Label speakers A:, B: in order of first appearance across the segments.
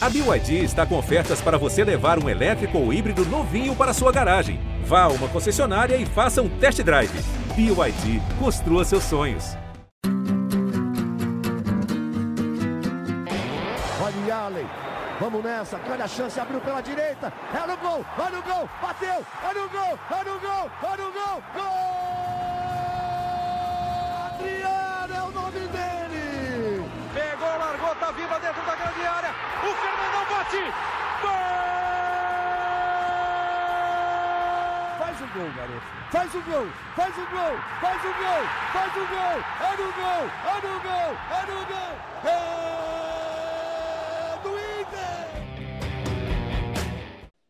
A: A BYD está com ofertas para você levar um elétrico ou híbrido novinho para sua garagem. Vá a uma concessionária e faça um test drive. BYD, construa seus sonhos.
B: Olha Allen, vamos nessa, olha a chance, abriu pela direita, é no gol, olha o gol, bateu, olha o gol, olha o gol, olha o gol, gol!
C: Bate, gol!
B: Faz o gol, garoto. Faz o gol, faz o gol, faz o gol, faz o gol. É no gol, é no gol, é no gol. É do Inter.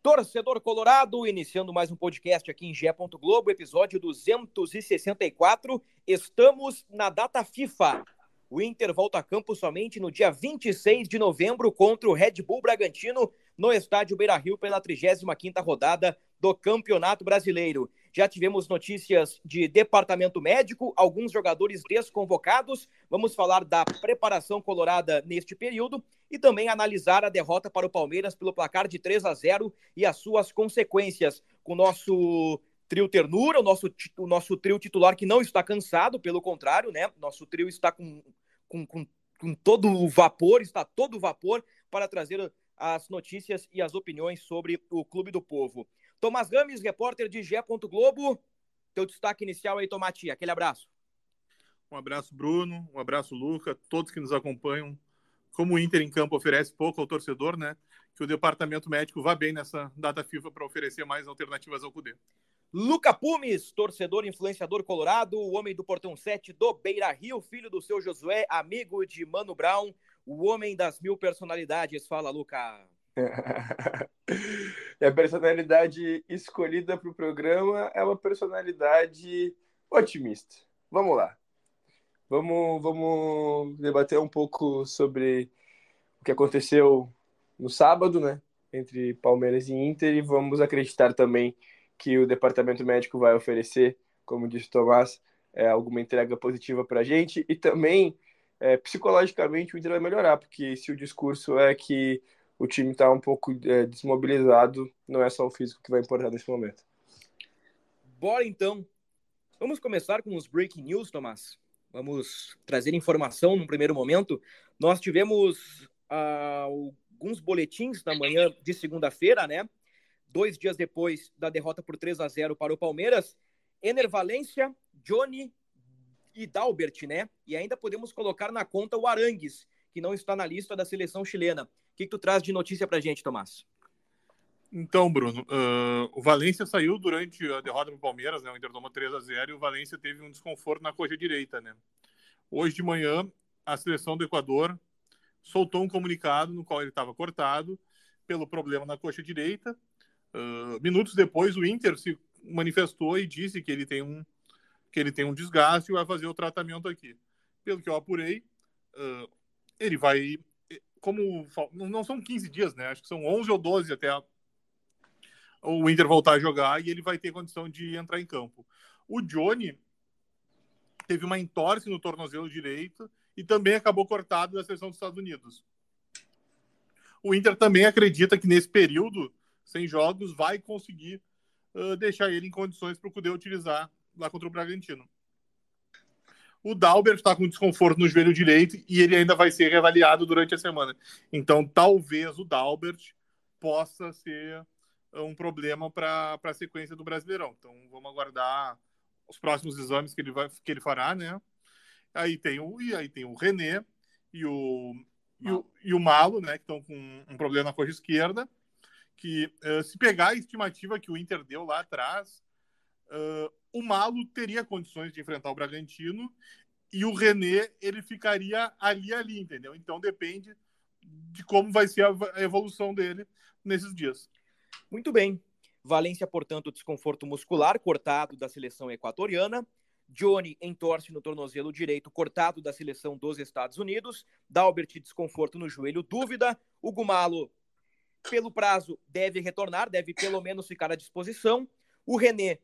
D: Torcedor Colorado, iniciando mais um podcast aqui em Gé. Globo, episódio 264. Estamos na data FIFA. O Inter volta a campo somente no dia 26 de novembro contra o Red Bull Bragantino no estádio Beira-Rio pela 35ª rodada do Campeonato Brasileiro. Já tivemos notícias de departamento médico, alguns jogadores desconvocados. Vamos falar da preparação colorada neste período e também analisar a derrota para o Palmeiras pelo placar de 3 a 0 e as suas consequências com o nosso trio ternura, o nosso, o nosso trio titular que não está cansado, pelo contrário, né? Nosso trio está com, com, com, com todo o vapor, está todo o vapor para trazer as notícias e as opiniões sobre o Clube do Povo. Tomás Games, repórter de Gé. Globo. Teu destaque inicial aí, Tomati. Aquele abraço.
E: Um abraço, Bruno. Um abraço, Luca. Todos que nos acompanham. Como o Inter em campo oferece pouco ao torcedor, né? Que o departamento médico vá bem nessa data FIFA para oferecer mais alternativas ao CUDE.
D: Luca Pumes, torcedor influenciador colorado, o homem do portão 7 do Beira Rio, filho do seu Josué, amigo de Mano Brown, o homem das mil personalidades. Fala, Luca.
F: e a personalidade escolhida para o programa é uma personalidade otimista. Vamos lá. Vamos, vamos debater um pouco sobre o que aconteceu no sábado, né? Entre Palmeiras e Inter, e vamos acreditar também que o departamento médico vai oferecer, como disse o Tomás, é, alguma entrega positiva para a gente. E também, é, psicologicamente, o Inter vai melhorar, porque se o discurso é que o time está um pouco é, desmobilizado, não é só o físico que vai importar nesse momento.
D: Bora então. Vamos começar com os breaking news, Tomás. Vamos trazer informação no primeiro momento. Nós tivemos uh, alguns boletins na manhã de segunda-feira, né? Dois dias depois da derrota por 3 a 0 para o Palmeiras. Ener Valência, Johnny e Dalbert, né? E ainda podemos colocar na conta o Arangues, que não está na lista da seleção chilena. O que, que tu traz de notícia para gente, Tomás?
E: Então, Bruno, uh, o Valência saiu durante a derrota para o Palmeiras, né? O Inter tomou 3 a 0 e o Valência teve um desconforto na coxa direita, né? Hoje de manhã, a seleção do Equador soltou um comunicado no qual ele estava cortado pelo problema na coxa direita. Uh, minutos depois, o Inter se manifestou e disse que ele tem um que ele tem um desgaste e vai fazer o tratamento aqui. Pelo que eu apurei, uh, ele vai como não são 15 dias, né? Acho que são 11 ou 12 até a, o Inter voltar a jogar e ele vai ter condição de entrar em campo. O Johnny teve uma entorse no tornozelo direito e também acabou cortado da seleção dos Estados Unidos. O Inter também acredita que nesse período, sem jogos, vai conseguir uh, deixar ele em condições para o Cudê utilizar lá contra o Bragantino. O Dalbert está com desconforto no joelho direito e ele ainda vai ser reavaliado durante a semana. Então, talvez o Dalbert possa ser um problema para a sequência do Brasileirão. Então, vamos aguardar os próximos exames que ele, vai, que ele fará, né? Aí tem o, e aí tem o René e o, e o, e o Malo, né? Que estão com um problema na coxa esquerda. Que uh, se pegar a estimativa que o Inter deu lá atrás, uh, o Malo teria condições de enfrentar o Bragantino e o René ele ficaria ali ali, entendeu? Então depende de como vai ser a evolução dele nesses dias.
D: Muito bem. Valência, portanto, desconforto muscular cortado da seleção equatoriana. Johnny entorce no tornozelo direito cortado da seleção dos Estados Unidos. Dalbert desconforto no joelho, dúvida. O Gumalo, pelo prazo, deve retornar, deve pelo menos ficar à disposição. O René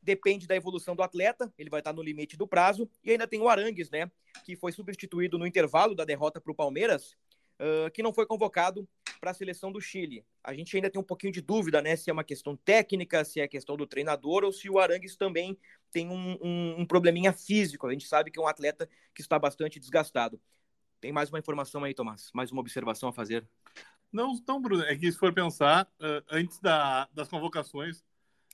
D: depende da evolução do atleta, ele vai estar no limite do prazo. E ainda tem o Arangues, né? Que foi substituído no intervalo da derrota para o Palmeiras uh, que não foi convocado para a seleção do Chile. A gente ainda tem um pouquinho de dúvida, né, se é uma questão técnica, se é questão do treinador ou se o Arangues também tem um, um, um probleminha físico. A gente sabe que é um atleta que está bastante desgastado. Tem mais uma informação aí, Tomás? Mais uma observação a fazer?
E: Não, não, Bruno. É que se for pensar, uh, antes da, das convocações,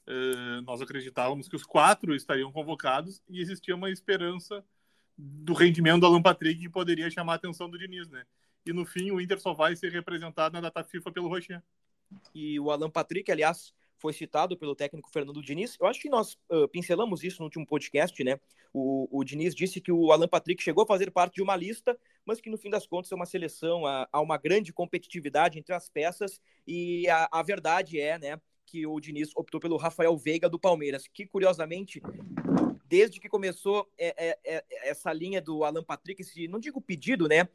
E: uh, nós acreditávamos que os quatro estariam convocados e existia uma esperança do rendimento do Alan Patrick que poderia chamar a atenção do Diniz, né? E no fim, o Inter só vai ser representado na data FIFA pelo Rocher.
D: E o Alan Patrick, aliás, foi citado pelo técnico Fernando Diniz. Eu acho que nós uh, pincelamos isso no último podcast, né? O, o Diniz disse que o Alan Patrick chegou a fazer parte de uma lista, mas que no fim das contas é uma seleção, há, uma grande competitividade entre as peças, e a, a verdade é, né, que o Diniz optou pelo Rafael Veiga do Palmeiras, que curiosamente desde que começou é, é, é, essa linha do Alan Patrick, esse, não digo pedido, né?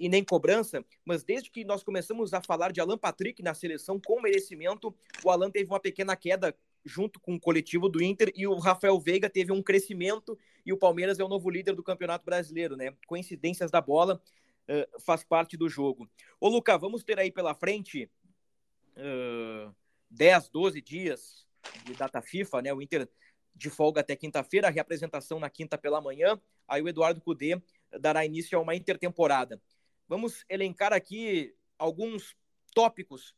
D: E nem cobrança, mas desde que nós começamos a falar de Alan Patrick na seleção com merecimento, o Alan teve uma pequena queda junto com o coletivo do Inter e o Rafael Veiga teve um crescimento e o Palmeiras é o novo líder do Campeonato Brasileiro, né? Coincidências da bola uh, faz parte do jogo. Ô, Luca, vamos ter aí pela frente uh, 10, 12 dias de data FIFA, né? O Inter de folga até quinta-feira, a reapresentação na quinta pela manhã. Aí o Eduardo Cudê dará início a uma intertemporada. Vamos elencar aqui alguns tópicos.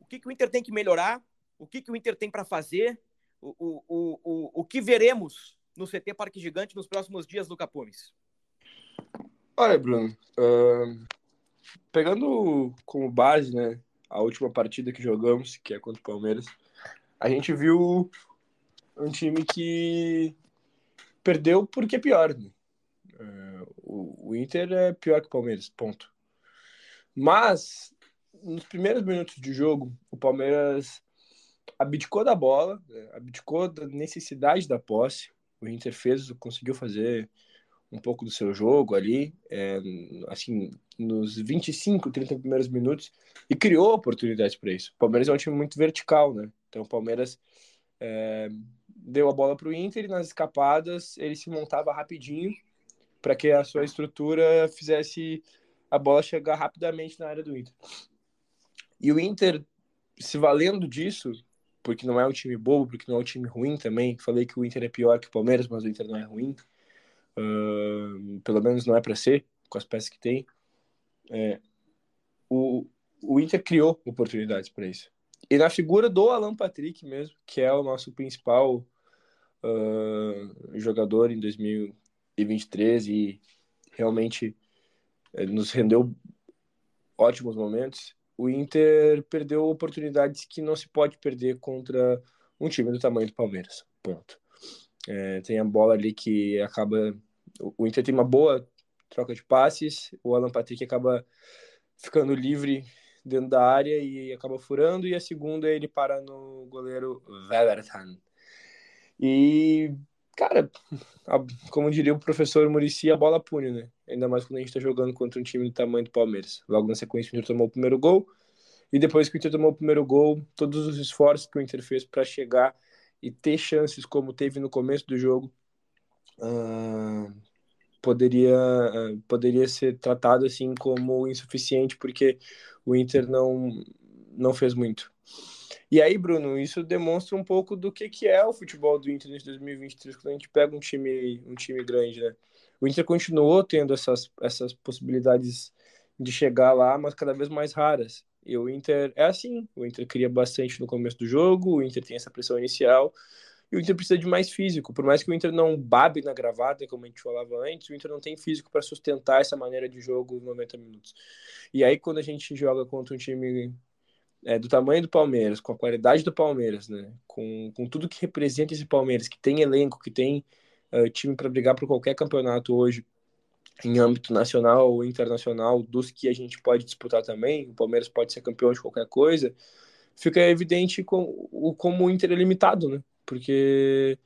D: O que, que o Inter tem que melhorar? O que, que o Inter tem para fazer? O, o, o, o, que veremos no CT Parque Gigante nos próximos dias, Luca Pumes?
F: Olha, Bruno, uh, pegando como base né, a última partida que jogamos, que é contra o Palmeiras, a gente viu um time que perdeu porque é pior. Né? É, o, Inter é pior que o Palmeiras, ponto. Mas, nos primeiros minutos de jogo, o Palmeiras abdicou da bola, né? abdicou da necessidade da posse. O Inter fez, conseguiu fazer um pouco do seu jogo ali, é, assim, nos 25, 30 primeiros minutos, e criou oportunidades para isso. O Palmeiras é um time muito vertical, né? Então o Palmeiras é, deu a bola para o Inter e nas escapadas ele se montava rapidinho para que a sua estrutura fizesse a bola chegar rapidamente na área do Inter. E o Inter, se valendo disso, porque não é um time bobo, porque não é um time ruim também, falei que o Inter é pior que o Palmeiras, mas o Inter não é ruim, uh, pelo menos não é para ser, com as peças que tem. É, o, o Inter criou oportunidades para isso. E na figura do Alan Patrick mesmo, que é o nosso principal uh, jogador em 2023 e realmente uh, nos rendeu ótimos momentos, o Inter perdeu oportunidades que não se pode perder contra um time do tamanho do Palmeiras. Ponto. É, tem a bola ali que acaba. O Inter tem uma boa troca de passes, o Alan Patrick acaba ficando livre dentro da área e acaba furando, e a segunda ele para no goleiro Webertan. E, cara, a, como diria o professor Murici, a bola pune, né? Ainda mais quando a gente tá jogando contra um time do tamanho do Palmeiras. Logo na sequência, o Inter tomou o primeiro gol, e depois que o Inter tomou o primeiro gol, todos os esforços que o Inter fez para chegar e ter chances como teve no começo do jogo, uh, poderia, uh, poderia ser tratado assim como insuficiente, porque o Inter não, não fez muito. E aí, Bruno, isso demonstra um pouco do que, que é o futebol do Inter em 2023, quando a gente pega um time, um time grande, né? O Inter continuou tendo essas, essas possibilidades de chegar lá, mas cada vez mais raras. E o Inter é assim, o Inter cria bastante no começo do jogo, o Inter tem essa pressão inicial, e o Inter precisa de mais físico. Por mais que o Inter não babe na gravata, como a gente falava antes, o Inter não tem físico para sustentar essa maneira de jogo 90 minutos. E aí, quando a gente joga contra um time é, do tamanho do Palmeiras, com a qualidade do Palmeiras, né? Com, com tudo que representa esse Palmeiras, que tem elenco, que tem uh, time para brigar por qualquer campeonato hoje, em âmbito nacional ou internacional, dos que a gente pode disputar também, o Palmeiras pode ser campeão de qualquer coisa, fica evidente com, o, como o Inter é limitado, né? Porque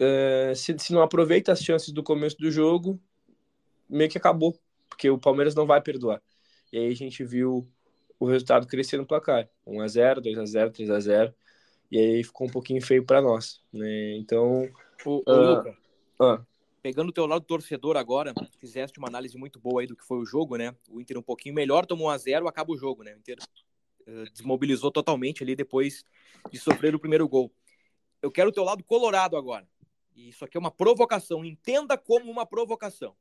F: uh, se, se não aproveita as chances do começo do jogo, meio que acabou, porque o Palmeiras não vai perdoar. E aí a gente viu o resultado crescer no placar. 1x0, 2x0, 3x0. E aí ficou um pouquinho feio para nós. Né? Então.
D: O, o uh, Luca, uh, pegando o teu lado torcedor agora, fizeste uma análise muito boa aí do que foi o jogo, né? O Inter um pouquinho melhor, tomou 1 a 0 acaba o jogo, né? O Inter uh, desmobilizou totalmente ali depois de sofrer o primeiro gol. Eu quero o teu lado colorado agora. E isso aqui é uma provocação, entenda como uma provocação.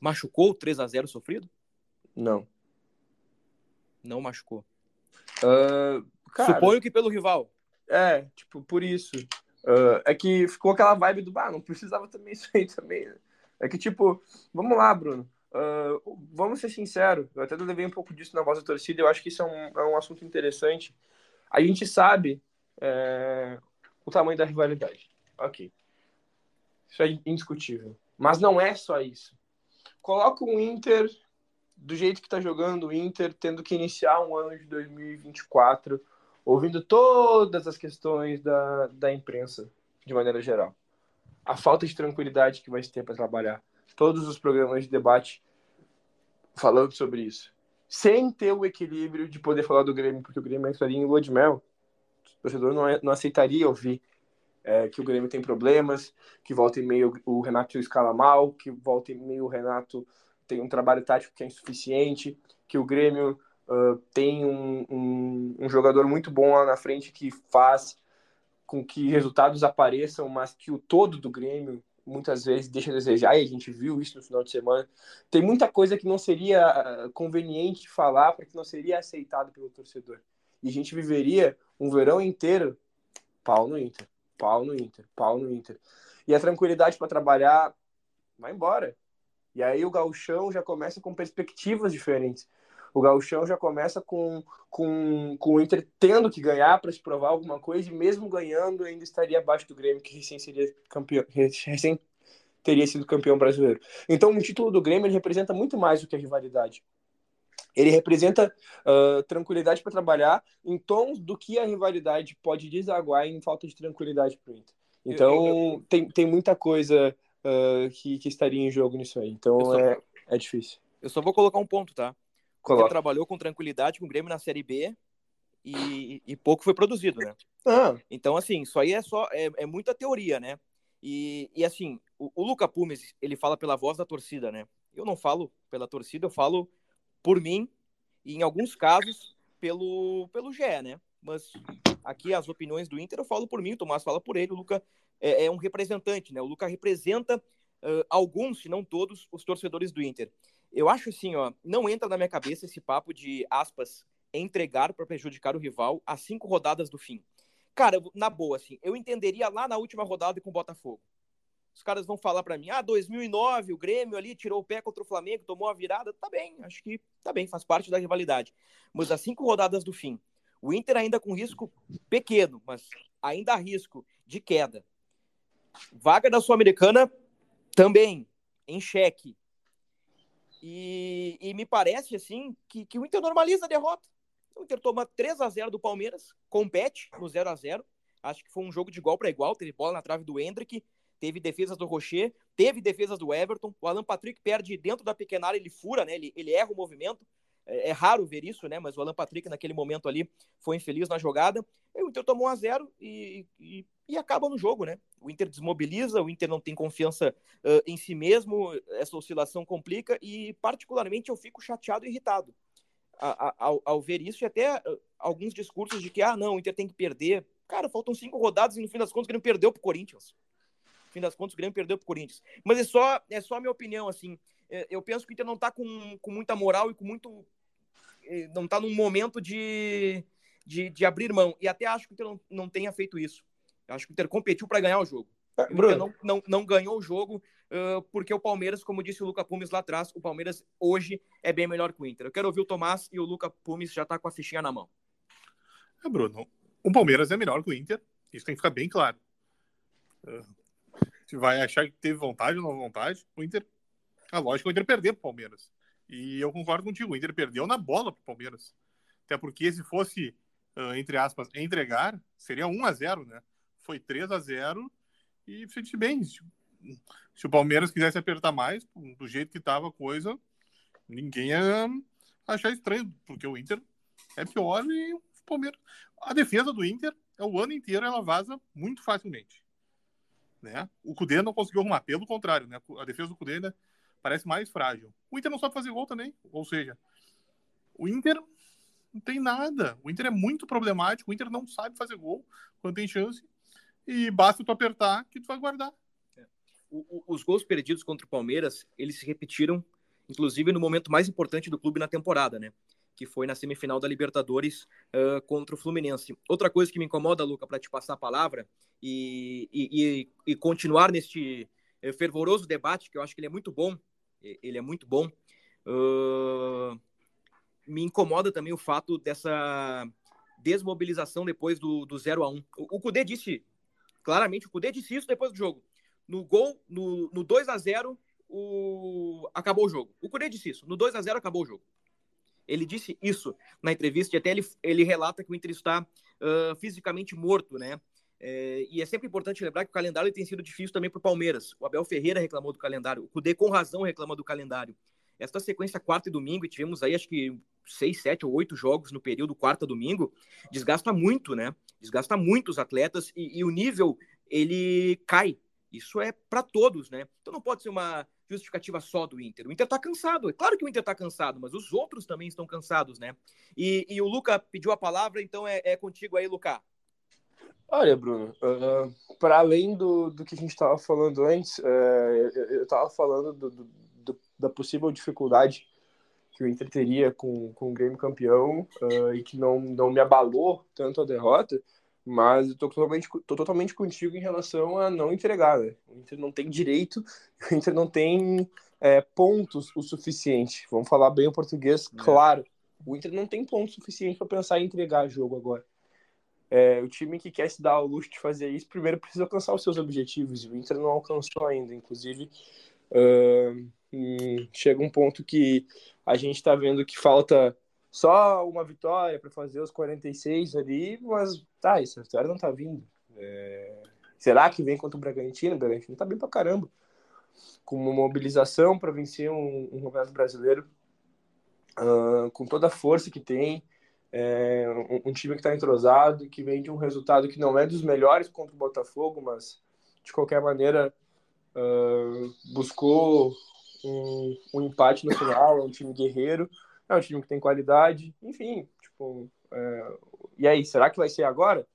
D: Machucou o 3 a 0 sofrido?
F: Não.
D: Não machucou.
F: Uh, cara,
D: Suponho que pelo rival.
F: É, tipo, por isso. Uh, é que ficou aquela vibe do, ah, não precisava também isso aí também, né? É que, tipo, vamos lá, Bruno. Uh, vamos ser sinceros, eu até levei um pouco disso na voz da torcida, eu acho que isso é um, é um assunto interessante. A gente sabe é, o tamanho da rivalidade. Ok. Isso é indiscutível. Mas não é só isso. Coloca o Inter do jeito que tá jogando o Inter, tendo que iniciar um ano de 2024 ouvindo todas as questões da, da imprensa, de maneira geral. A falta de tranquilidade que vai ter para trabalhar. Todos os programas de debate falando sobre isso. Sem ter o equilíbrio de poder falar do Grêmio, porque o Grêmio entraria em lua de mel. O torcedor não, é, não aceitaria ouvir é, que o Grêmio tem problemas, que volta e meio o Renato escala mal, que volta e meio o Renato tem um trabalho tático que é insuficiente, que o Grêmio uh, tem um, um, um, jogador muito bom lá na frente que faz com que resultados apareçam, mas que o todo do Grêmio muitas vezes deixa a desejar, e a gente viu isso no final de semana. Tem muita coisa que não seria conveniente falar, porque não seria aceitado pelo torcedor. E a gente viveria um verão inteiro pau no Inter, pau no Inter, pau no Inter. E a tranquilidade para trabalhar vai embora. E aí o gauchão já começa com perspectivas diferentes. O gauchão já começa com, com, com o Inter tendo que ganhar para se provar alguma coisa, e mesmo ganhando ainda estaria abaixo do Grêmio, que recém seria campeão, recém teria sido campeão brasileiro. Então o título do Grêmio ele representa muito mais do que a rivalidade. Ele representa uh, tranquilidade para trabalhar em tons do que a rivalidade pode desaguar em falta de tranquilidade para o Inter. Então eu, eu... Tem, tem muita coisa uh, que, que estaria em jogo nisso aí. Então só... é, é difícil.
D: Eu só vou colocar um ponto, tá? Coloca. trabalhou com tranquilidade com o Grêmio na Série B e, e pouco foi produzido, né? Ah. Então, assim, isso aí é só é, é muita teoria, né? E, e assim, o, o Luca Pumes, ele fala pela voz da torcida, né? Eu não falo pela torcida, eu falo por mim e, em alguns casos, pelo, pelo GE, né? Mas aqui as opiniões do Inter eu falo por mim, o Tomás fala por ele, o Luca é, é um representante, né? O Luca representa uh, alguns, se não todos, os torcedores do Inter. Eu acho assim, ó, não entra na minha cabeça esse papo de aspas entregar para prejudicar o rival a cinco rodadas do fim. Cara, na boa, assim, eu entenderia lá na última rodada com o Botafogo. Os caras vão falar para mim, ah, 2009, o Grêmio ali tirou o pé contra o Flamengo, tomou a virada. Tá bem, acho que tá bem, faz parte da rivalidade. Mas as cinco rodadas do fim, o Inter ainda com risco pequeno, mas ainda há risco de queda. Vaga da Sul-Americana também em xeque. E, e me parece, assim, que, que o Inter normaliza a derrota. O Inter toma 3 a 0 do Palmeiras, compete no 0 a 0 Acho que foi um jogo de igual para igual. Teve bola na trave do Hendrick, teve defesas do Rocher, teve defesas do Everton. O Alan Patrick perde dentro da pequena ele fura, né? Ele, ele erra o movimento. É, é, raro ver isso, né? Mas o Alan Patrick, naquele momento ali, foi infeliz na jogada. E o Inter tomou 1 a 0 e, e, e acaba no jogo, né? O Inter desmobiliza, o Inter não tem confiança uh, em si mesmo, essa oscilação complica e, particularmente, eu fico chateado e irritado ao, ao, ver isso e até alguns discursos de que, ah, não, o Inter tem que perder. Cara, faltam cinco rodadas e no fim das contas o Grêmio perdeu pro Corinthians. No fim das contas o Grêmio perdeu pro Corinthians. Mas é só, é só a minha opinião, assim. É, eu penso que o Inter não tá com, com muita moral e com muito. Não tá num momento de, de, de abrir mão. E até acho que o Inter não, não tenha feito isso. Eu acho que o Inter competiu para ganhar o jogo. É, o Inter não, não, não ganhou o jogo uh, porque o Palmeiras, como disse o Luca Pumes lá atrás, o Palmeiras hoje é bem melhor que o Inter. Eu quero ouvir o Tomás e o Luca Pumes já está com a fichinha na mão.
E: É, Bruno, o Palmeiras é melhor que o Inter. Isso tem que ficar bem claro. Uh, vai achar que teve vontade ou não vontade, o Inter. É lógico que o Inter perdeu pro Palmeiras. E eu concordo contigo, o Inter perdeu na bola pro Palmeiras. Até porque se fosse, entre aspas, entregar, seria 1 a 0 né? foi 3 a 0 e sente bem. Se, o Palmeiras quisesse apertar mais, do jeito que estava a coisa, ninguém ia achar estranho, porque o Inter é pior e o Palmeiras. A defesa do Inter é o ano inteiro ela vaza muito facilmente. Né? O Cudê não conseguiu arrumar, pelo contrário, né? a defesa do Cudê ainda parece mais frágil. O Inter não sabe fazer gol também, ou seja, o Inter não tem nada. O Inter é muito problemático, o Inter não sabe fazer gol quando tem chance e basta tu apertar que tu vai guardar.
D: É. O, o, os gols perdidos contra o Palmeiras, eles se repetiram, inclusive no momento mais importante do clube na temporada, né? Que foi na semifinal da Libertadores uh, contra o Fluminense. Outra coisa que me incomoda, Luca, para te passar a palavra e, e, e, continuar neste eh, fervoroso debate, que eu acho que ele é muito bom, ele é muito bom. Uh, me incomoda também o fato dessa desmobilização depois do, do 0 a 1 O, o Cudê disse Claramente, o Cudê disse isso depois do jogo. No gol, no, no 2 a 0 o... acabou o jogo. O Cudê disse isso. No 2 a 0 acabou o jogo. Ele disse isso na entrevista e até ele, ele relata que o Inter está uh, fisicamente morto, né? É, e é sempre importante lembrar que o calendário tem sido difícil também para o Palmeiras. O Abel Ferreira reclamou do calendário. O Cudê, com razão, reclama do calendário. Esta sequência quarta e domingo, e tivemos aí acho que seis, sete ou oito jogos no período quarta domingo, desgasta muito, né? Desgasta muito os atletas e, e o nível ele cai. Isso é para todos, né? Então não pode ser uma justificativa só do Inter. O Inter tá cansado. É claro que o Inter tá cansado, mas os outros também estão cansados, né? E, e o Luca pediu a palavra, então é, é contigo aí, Luca.
F: Olha, Bruno, uh, ah, para além do, do que a gente estava falando antes, uh, eu estava falando do, do, da possível dificuldade que o Inter teria com, com o Grêmio campeão uh, e que não, não me abalou tanto a derrota, mas eu tô totalmente, tô totalmente contigo em relação a não entregar. Né? O Inter não tem direito, o Inter não tem é, pontos o suficiente. Vamos falar bem o português, é. claro. O Inter não tem pontos suficiente para pensar em entregar jogo agora. É, o time que quer se dar ao luxo de fazer isso, primeiro precisa alcançar os seus objetivos, e o Inter não alcançou ainda. Inclusive, uh, chega um ponto que a gente está vendo que falta só uma vitória para fazer os 46 ali, mas tá, essa vitória não tá vindo. É... Será que vem contra o Bragantino? O Bragantino tá bem pra caramba. Com uma mobilização para vencer um, um brasileiro, uh, com toda a força que tem, é, um, um, time que está entrosado, que vem de um resultado que não é dos melhores contra o Botafogo, mas de qualquer maneira uh, buscou um, um, empate no final, é um time guerreiro, é um time que tem qualidade, enfim, tipo, é, e aí, será que vai ser agora?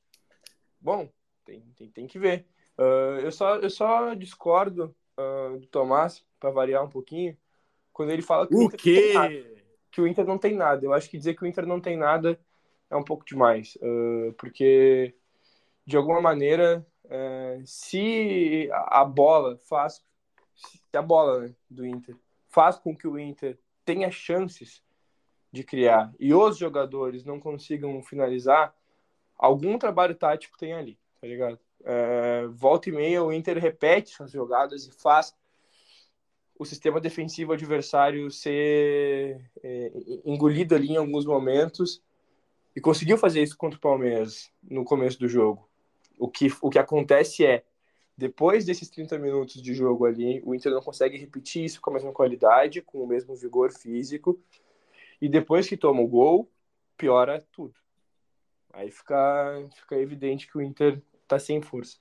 F: Bom, tem, tem, tem que ver. Uh, eu, só, eu só discordo uh, do Tomás, para variar um pouquinho, quando ele fala que
D: o, o quê?
F: Que o Inter não tem nada. Eu acho que dizer que o Inter não tem nada é um pouco demais, uh, porque de alguma maneira, uh, se a bola faz, se a bola né, do Inter faz com que o Inter tenha chances de criar e os jogadores não consigam finalizar, algum trabalho tático tem ali, tá ligado? Uh, volta e meia o Inter repete essas jogadas e faz o sistema defensivo adversário ser é, engolido ali em alguns momentos e conseguiu fazer isso contra o Palmeiras no começo do jogo. O que, o que acontece é, depois desses 30 minutos de jogo ali, o Inter não consegue repetir isso com a mesma qualidade, com o mesmo vigor físico, e depois que toma o gol, piora tudo. Aí fica, fica evidente que o Inter está sem força.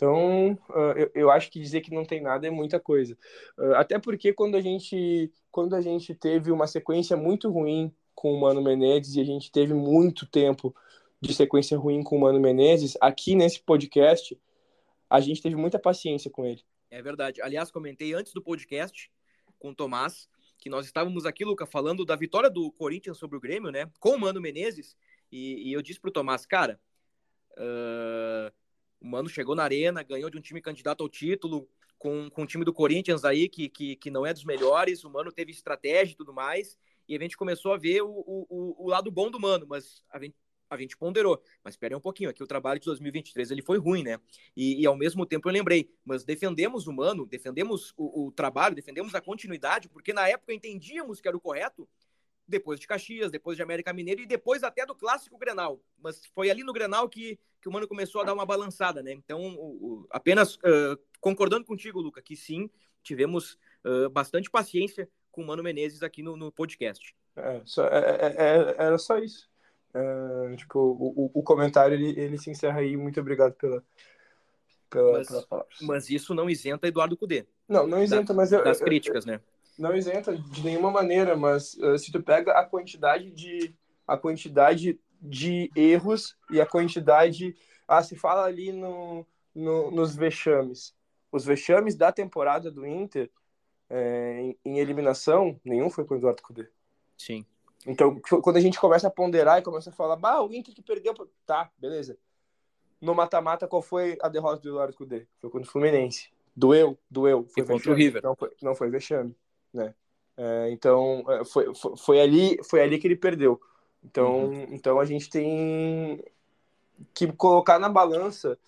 F: Então, uh, eu, acho que dizer que não tem nada é muita coisa. Uh, até porque quando a gente quando a gente teve uma sequência muito ruim com o Mano Menezes e a gente teve muito tempo de sequência ruim com o Mano Menezes, aqui nesse podcast, a gente teve muita paciência com ele.
D: É verdade. Aliás, comentei antes do podcast com o Tomás que nós estávamos aqui, Luca, falando da vitória do Corinthians sobre o Grêmio, né? Com o Mano Menezes. E, e eu disse pro Tomás, cara, uh, o Mano chegou na arena, ganhou de um time candidato ao título, com, com o time do Corinthians aí, que, que, que não é dos melhores. O Mano teve estratégia e tudo mais. E a gente começou a ver o, o, o lado bom do Mano, mas a gente, a gente ponderou. Mas espere um pouquinho, aqui o trabalho de 2023 ele foi ruim, né? E, e ao mesmo tempo eu lembrei, mas defendemos o Mano, defendemos o, o trabalho, defendemos a continuidade, porque na época entendíamos que era o correto, depois de Caxias, depois de América Mineiro e depois até do clássico Grenal. Mas foi ali no Grenal que, que o Mano começou a dar uma balançada, né? Então, o, o, apenas uh, concordando contigo, Luca, que sim, tivemos uh, bastante paciência com o Mano Menezes aqui no, no podcast.
F: É, só, é, é, é era só isso. É, tipo, o, o comentário ele, ele se encerra aí. Muito obrigado pela, pela,
D: Mas-
F: pelas palavras.
D: Mas isso não isenta Eduardo Cudê
F: Não, não isenta, mas eu,
D: das
F: eu-
D: críticas, né?
F: Não isenta de nenhuma maneira, mas uh, se tu pega a quantidade de a quantidade de erros e a quantidade ah se fala ali no, no- nos vexames, os vexames da temporada do Inter é, em, em eliminação nenhum foi com o Eduardo Cudê.
D: Sim.
F: Então quando a gente começa a ponderar e começa a falar, bah, o Inter que perdeu, pro-" tá, beleza. No mata-mata qual foi a derrota do Eduardo Cudê? Foi contra o Fluminense. Doeu, doeu. Foi
D: E contra o River.
F: Não foi, não foi vexame, né? É, então, é, foi, foi, foi ali, foi ali que ele perdeu. Então,
D: Uhum.
F: então a gente tem que colocar na balança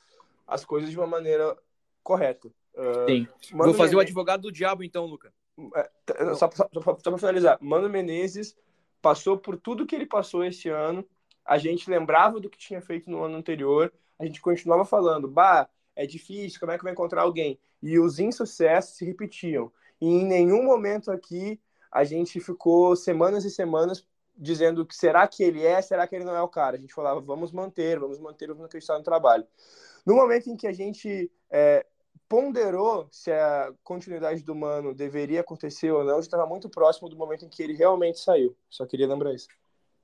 F: as coisas de uma maneira correta. Ah,
D: Sim.
F: Mano
D: Vou fazer o
F: Menezes-
D: advogado do diabo, então, Luca.
F: é, t- Só, só, só, pra finalizar, Mano Menezes passou por tudo que ele passou esse ano. A gente lembrava do que tinha feito no ano anterior. A gente continuava falando, bah, é difícil, como é que vai encontrar alguém? E os insucessos se repetiam. E em nenhum momento aqui a gente ficou semanas e semanas dizendo que será que ele é, será que ele não é o cara. A gente falava, vamos manter, vamos manter, vamos acreditar no trabalho. No momento em que a gente é, ponderou se a continuidade do Mano deveria acontecer ou não, estava muito próximo do momento em que ele realmente saiu. Só queria lembrar isso.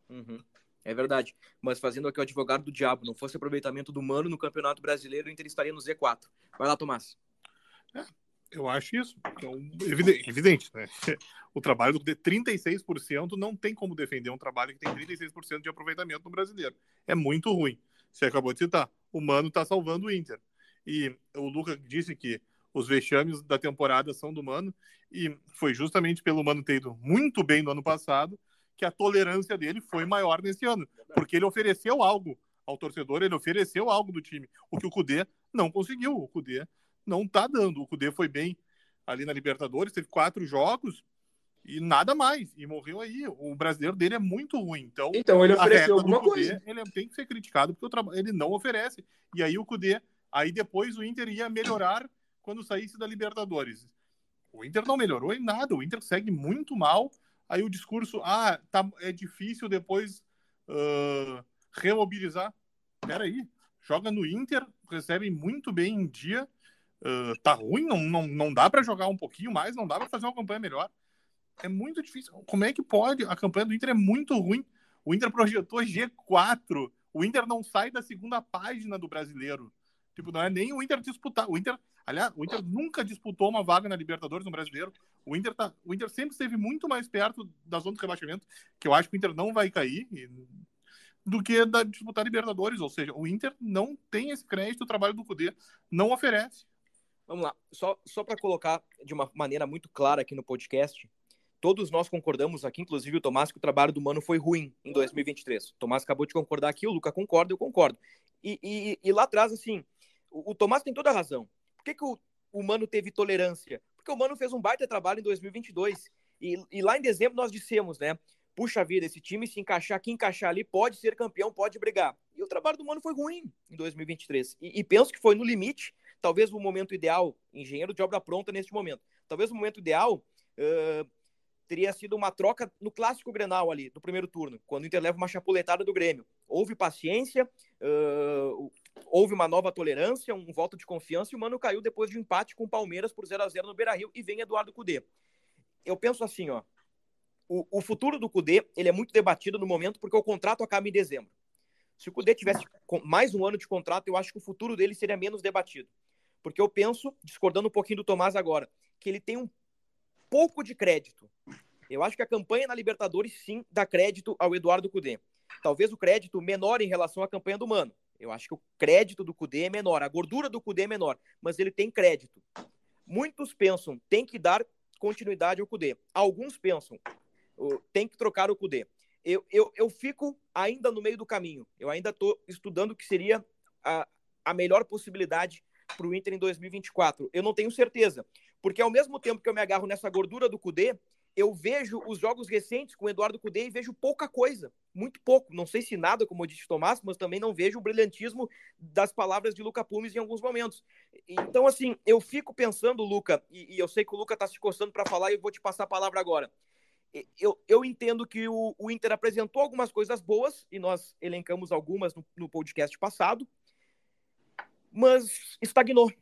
D: Uhum. É verdade. Mas fazendo aqui o advogado do diabo, não fosse aproveitamento do Mano no Campeonato Brasileiro, o Inter estaria no Z4. Vai lá, Tomás.
E: Eu acho isso. Então, evidente, evidente, né? O trabalho do 36% não tem como defender um trabalho que tem 36% de aproveitamento no brasileiro. É muito ruim. Você acabou de citar. O Mano está salvando o Inter. E o Luca disse que os vexames da temporada são do Mano. E foi justamente pelo Mano ter ido muito bem no ano passado que a tolerância dele foi maior nesse ano. Porque ele ofereceu algo ao torcedor, ele ofereceu algo do time. O que o Cudê não conseguiu. O Cudê não tá dando. O Cudê foi bem ali na Libertadores, teve quatro jogos e nada mais. E morreu aí. O brasileiro dele é muito ruim. Então,
F: Então ele ofereceu alguma
E: Cudê,
F: coisa.
E: ele tem que ser criticado porque o traba- ele não oferece. E aí o Cudê, aí depois o Inter ia melhorar quando saísse da Libertadores. O Inter não melhorou em nada. O Inter segue muito mal. Aí o discurso, ah, tá, é difícil depois ah, remobilizar. Peraí, joga no Inter, recebe muito bem em dia. Ah, tá ruim, não, não, não dá para jogar um pouquinho mais, não dá para fazer uma campanha melhor. É muito difícil. Como é que pode? A campanha do Inter é muito ruim. O Inter projetou G4. O Inter não sai da segunda página do brasileiro. Tipo, não é nem o Inter disputar. O Inter, aliás, o Inter nunca disputou uma vaga na Libertadores no brasileiro. O Inter, tá, o Inter sempre esteve muito mais perto da zona do rebaixamento, que eu acho que o Inter não vai cair, e- do que da disputar Libertadores. Ou seja, o Inter não tem esse crédito, o trabalho do Cudê não oferece.
D: Vamos lá. Só, só para colocar de uma maneira muito clara aqui no podcast, todos nós concordamos aqui, inclusive o Tomás, que o trabalho do Mano foi ruim em 2023. O Tomás acabou de concordar aqui, o Luca concorda, eu concordo. E, e- e lá atrás, assim, o, o Tomás tem toda a razão. Por que, que o, o Mano teve tolerância? Porque o Mano fez um baita trabalho em 2022. E, e lá em dezembro nós dissemos, né? Puxa vida, esse time se encaixar aqui, encaixar ali, pode ser campeão, pode brigar. E o trabalho do Mano foi ruim em 2023. E, e penso que foi no limite, talvez o momento ideal, engenheiro de obra pronta neste momento, talvez o momento ideal uh, teria sido uma troca no clássico Grenal ali, do primeiro turno, quando o Inter leva uma chapuletada do Grêmio. Houve paciência, uh, houve uma nova tolerância, um voto de confiança, e o Mano caiu depois de um empate com o Palmeiras por 0 a 0 no Beira-Rio, e vem Eduardo Cudê. Eu penso assim, ó, o, o futuro do Cudê, ele é muito debatido no momento, porque o contrato acaba em dezembro. Se o Cudê tivesse mais um ano de contrato, eu acho que o futuro dele seria menos debatido. Porque eu penso, discordando um pouquinho do Tomás agora, que ele tem um pouco de crédito. Eu acho que a campanha na Libertadores sim dá crédito ao Eduardo Cudê. Talvez o crédito menor em relação à campanha do Mano. Eu acho que o crédito do Cudê é menor, a gordura do Cudê é menor, mas ele tem crédito. Muitos pensam, tem que dar continuidade ao Cudê. Alguns pensam, tem que trocar o Cudê. Eu, eu, eu fico ainda no meio do caminho. Eu ainda estou estudando o que seria a, a melhor possibilidade para o Inter em 2024. Eu não tenho certeza, porque ao mesmo tempo que eu me agarro nessa gordura do Cudê, eu vejo os jogos recentes com o Eduardo Cudê e vejo pouca coisa, muito pouco. Não sei se nada, como disse Tomás, mas também não vejo o brilhantismo das palavras de Luca Pumes em alguns momentos. Então, assim, eu fico pensando, Luca, e, e eu sei que o Luca está se coçando para falar e eu vou te passar a palavra agora. Eu, eu entendo que o, o, Inter apresentou algumas coisas boas, e nós elencamos algumas no, no podcast passado, mas estagnou.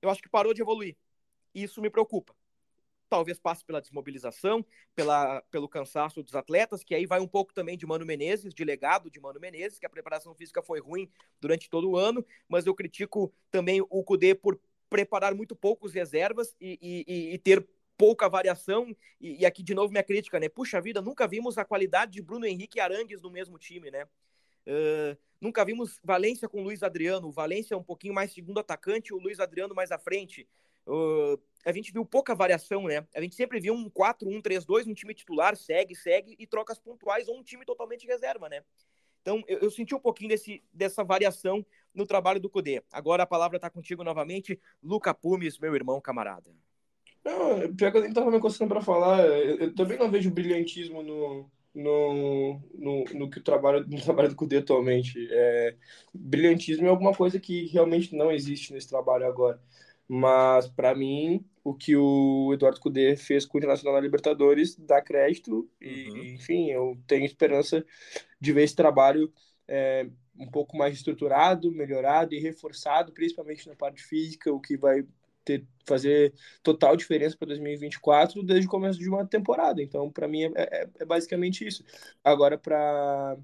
D: Eu acho que parou de evoluir. Isso me preocupa. Talvez passe pela desmobilização, pela, pelo cansaço dos atletas, que aí vai um pouco também de Mano Menezes, de legado de Mano Menezes, que a preparação física foi ruim durante todo o ano, mas eu critico também o Cudê por preparar muito poucos reservas e, e, e ter pouca variação. E, e, aqui de novo minha crítica, né? Puxa vida, nunca vimos a qualidade de Bruno Henrique e Arangues no mesmo time, né? Uh, nunca vimos Valência com Luiz Adriano, o Valência um pouquinho mais segundo atacante, o Luiz Adriano mais à frente. Uh, a gente viu pouca variação, né? A gente sempre viu um 4-1-3-2, um time titular, segue, segue, e trocas pontuais ou um time totalmente reserva, né? Então, eu, eu, senti um pouquinho desse, dessa variação no trabalho do Cudê. Agora a palavra está contigo novamente, Luca Pumes, meu irmão camarada.
F: Não, pior que eu nem estava me coçando para falar, eu, eu, também não vejo brilhantismo no, no, no, no que o trabalho, no trabalho do Cudê atualmente. É, brilhantismo é alguma coisa que realmente não existe nesse trabalho agora. Mas, para mim, o que o Eduardo Cudê fez com o Internacional na Libertadores dá crédito. E, uhum. enfim, eu tenho esperança de ver esse trabalho é, um pouco mais estruturado, melhorado e reforçado, principalmente na parte física, o que vai ter, fazer total diferença para 2024 desde o começo de uma temporada. Então, para mim, é, é, é, basicamente isso. Agora, para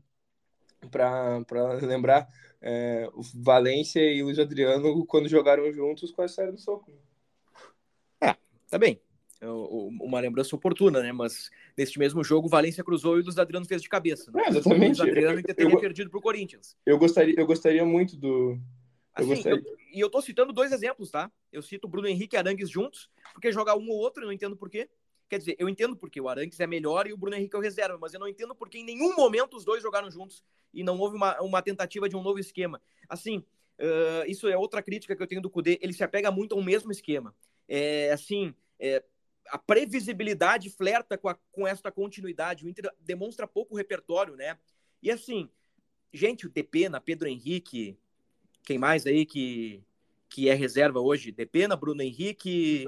F: lembrar, é, o Valência e o Luiz Adriano, quando jogaram juntos, quase saíram do soco.
D: É, tá bem. É uma lembrança oportuna, né? Mas neste mesmo jogo, o Valência cruzou e o Luiz Adriano fez de cabeça.
F: Né? É, exatamente.
D: O Luiz Adriano eu, teria eu, perdido para o Corinthians.
F: Eu gostaria, eu gostaria muito do.
D: Assim, eu, e eu tô citando dois exemplos, tá? Eu cito Bruno Henrique e Arangues juntos, porque jogar um ou outro, eu não entendo por quê. Quer dizer, eu entendo porque o Arangues é melhor e o Bruno Henrique é o reserva, mas eu não entendo porque em nenhum momento os dois jogaram juntos e não houve uma, uma tentativa de um novo esquema. Assim, uh, isso é outra crítica que eu tenho do Cudê, ele se apega muito ao mesmo esquema. É, assim, é, a previsibilidade flerta com, a, com esta continuidade, o Inter demonstra pouco repertório, né? E assim, gente, o Depena, Pedro Henrique, quem mais aí que que é reserva hoje, Depena, Bruno Henrique,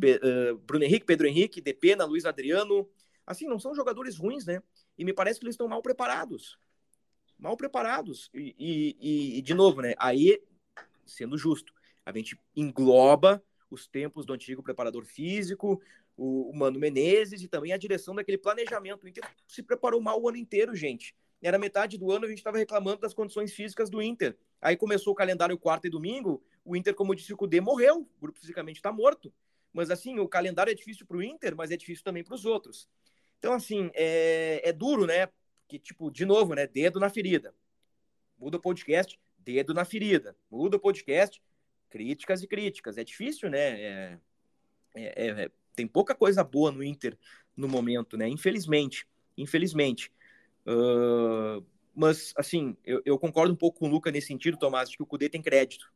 D: Pe, uh, Bruno Henrique, Pedro Henrique, Depena, Luiz Adriano. Assim, não são jogadores ruins, né? E me parece que eles estão mal preparados. Mal preparados. E, e, e, de novo, né? Aí, sendo justo, a gente engloba os tempos do antigo preparador físico, o, o Mano Menezes e também a direção daquele planejamento. O Inter se preparou mal o ano inteiro, gente. Era metade do ano, a gente estava reclamando das condições físicas do Inter. Aí começou o calendário quarta e domingo, o Inter, como disse o Cudê, morreu. O grupo fisicamente está morto. Mas assim, o calendário é difícil para o Inter, mas é difícil também para os outros. Então, assim, é, é duro, né? Porque, tipo, de novo, né? Dedo na ferida. Muda o podcast, dedo na ferida. Muda o podcast, críticas e críticas. É difícil, né? É, é, é, tem pouca coisa boa no Inter no momento, né? Infelizmente. Infelizmente. Mas, assim, eu, eu, concordo um pouco com o Luca nesse sentido, Tomás, de que o Cudê tem crédito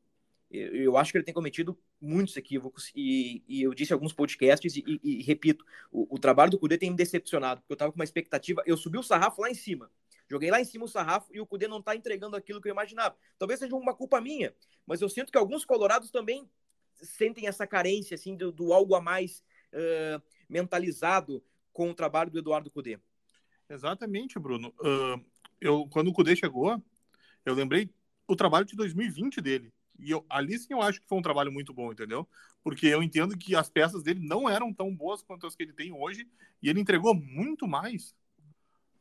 D: eu acho que ele tem cometido muitos equívocos e, e eu disse em alguns podcasts e, e, e repito, o, o, trabalho do Cudê tem me decepcionado, porque eu estava com uma expectativa, eu subi o sarrafo lá em cima, joguei lá em cima o sarrafo e o Cudê não está entregando aquilo que eu imaginava. Talvez seja uma culpa minha, mas eu sinto que alguns colorados também sentem essa carência assim do, do algo a mais uh, mentalizado com o trabalho do Eduardo Cudê.
E: Exatamente, Bruno. Uh, eu quando o Cudê chegou, eu lembrei o trabalho de 2020 dele e eu, ali sim eu acho que foi um trabalho muito bom, entendeu? Porque eu entendo que as peças dele não eram tão boas quanto as que ele tem hoje, e ele entregou muito mais.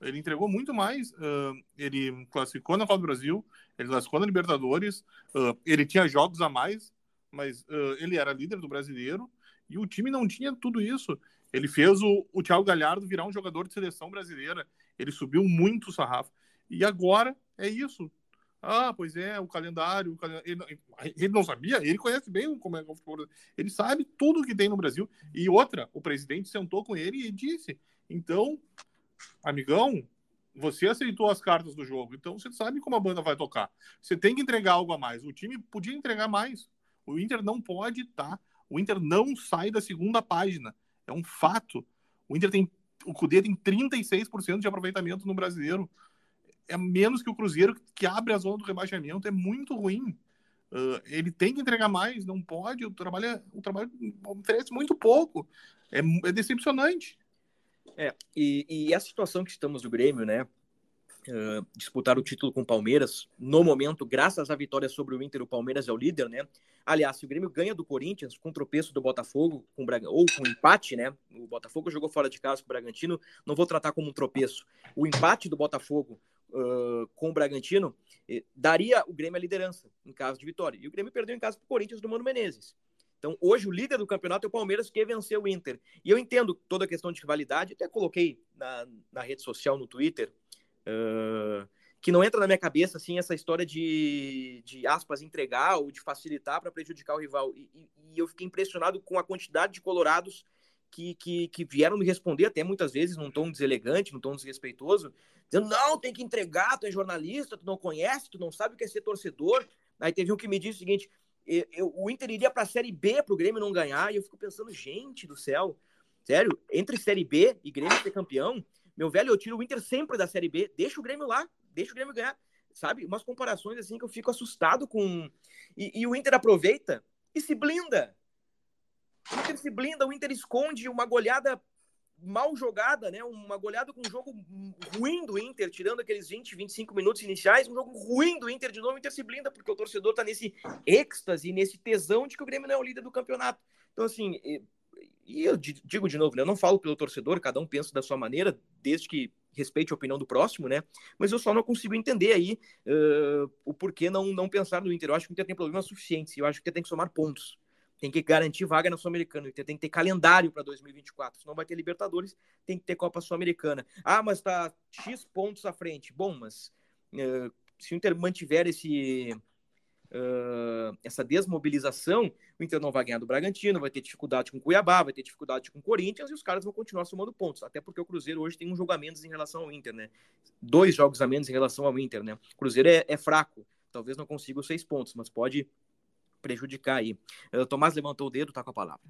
E: Ele entregou muito mais. Uh, ele classificou na Copa do Brasil, ele classificou na Libertadores, uh, ele tinha jogos a mais, mas uh, ele era líder do brasileiro, e o time não tinha tudo isso. Ele fez o, o Thiago Galhardo virar um jogador de seleção brasileira. Ele subiu muito o sarrafo. E agora é isso. Ah, pois é, o calendário. O calendário. Ele, ele, não sabia, ele conhece bem como é o futebol. Ele sabe tudo que tem no Brasil. E outra, o presidente sentou com ele e disse: então, amigão, você aceitou as cartas do jogo, então você sabe como a banda vai tocar. Você tem que entregar algo a mais. O time podia entregar mais. O Inter não pode estar. Tá? O Inter não sai da segunda página. É um fato. O Inter tem. O Cudê tem 36% de aproveitamento no brasileiro é menos que o Cruzeiro, que abre a zona do rebaixamento, é muito ruim. Uh, ele tem que entregar mais, não pode. O trabalho, é, o trabalho oferece muito pouco. É, é decepcionante.
D: É, e, e a situação que estamos do Grêmio, né? Uh, disputar o título com o Palmeiras. No momento, graças à vitória sobre o Inter, o Palmeiras é o líder, né? Aliás, se o Grêmio ganha do Corinthians com tropeço do Botafogo, com Braga... ou com empate, né? O Botafogo jogou fora de casa com o Bragantino, não vou tratar como um tropeço. O empate do Botafogo uh, com o Bragantino eh, daria o Grêmio a liderança em caso de vitória. E o Grêmio perdeu em casa para o Corinthians do Mano Menezes. Então, hoje, o líder do campeonato é o Palmeiras, que venceu o Inter. E eu entendo toda a questão de rivalidade, até coloquei na, na rede social, no Twitter, uh, que não entra na minha cabeça assim essa história de, de aspas entregar ou de facilitar para prejudicar o rival. E, e, e, eu fiquei impressionado com a quantidade de colorados que, que, que, vieram me responder até muitas vezes num tom deselegante, num tom desrespeitoso, dizendo não, tem que entregar, tu é jornalista, tu não conhece, tu não sabe o que é ser torcedor. Aí teve um que me disse o seguinte: eu, eu, o Inter iria para a Série B para o Grêmio não ganhar, e eu fico pensando, gente do céu, sério, entre Série B e Grêmio ser campeão, meu velho, eu tiro o Inter sempre da Série B, deixa o Grêmio lá, deixa o Grêmio ganhar, sabe? Umas comparações assim que eu fico assustado com. E, e o Inter aproveita e se blinda. O Inter se blinda, o Inter esconde uma goleada mal jogada, né? Uma goleada com um jogo ruim do Inter, tirando aqueles 20, 25 minutos iniciais, um jogo ruim do Inter de novo, o Inter se blinda, porque o torcedor tá nesse êxtase, nesse tesão de que o Grêmio não é o líder do campeonato. Então, assim, e eu digo de novo, né, eu não falo pelo torcedor, cada um pensa da sua maneira, desde que respeite a opinião do próximo, né? Mas eu só não consigo entender aí uh, o porquê não, não pensar no Inter. Eu acho que o Inter tem problemas suficientes. Eu acho que o Inter tem que somar pontos. Tem que garantir vaga na Sul-Americana. O Inter tem que ter calendário para 2024. Senão vai ter Libertadores, tem que ter Copa Sul-Americana. Ah, mas tá X pontos à frente. Bom, mas uh, se o Inter mantiver esse essa desmobilização, o Inter não vai ganhar do Bragantino, vai ter dificuldade com o Cuiabá, vai ter dificuldade com o Corinthians e os caras vão continuar somando pontos. Até porque o Cruzeiro hoje tem um jogo a menos em relação ao Inter, né? Dois jogos a menos em relação ao Inter, né? O Cruzeiro é, é fraco, talvez não consiga os seis pontos, mas pode prejudicar aí. Uh, Tomás levantou o dedo, tá com a palavra.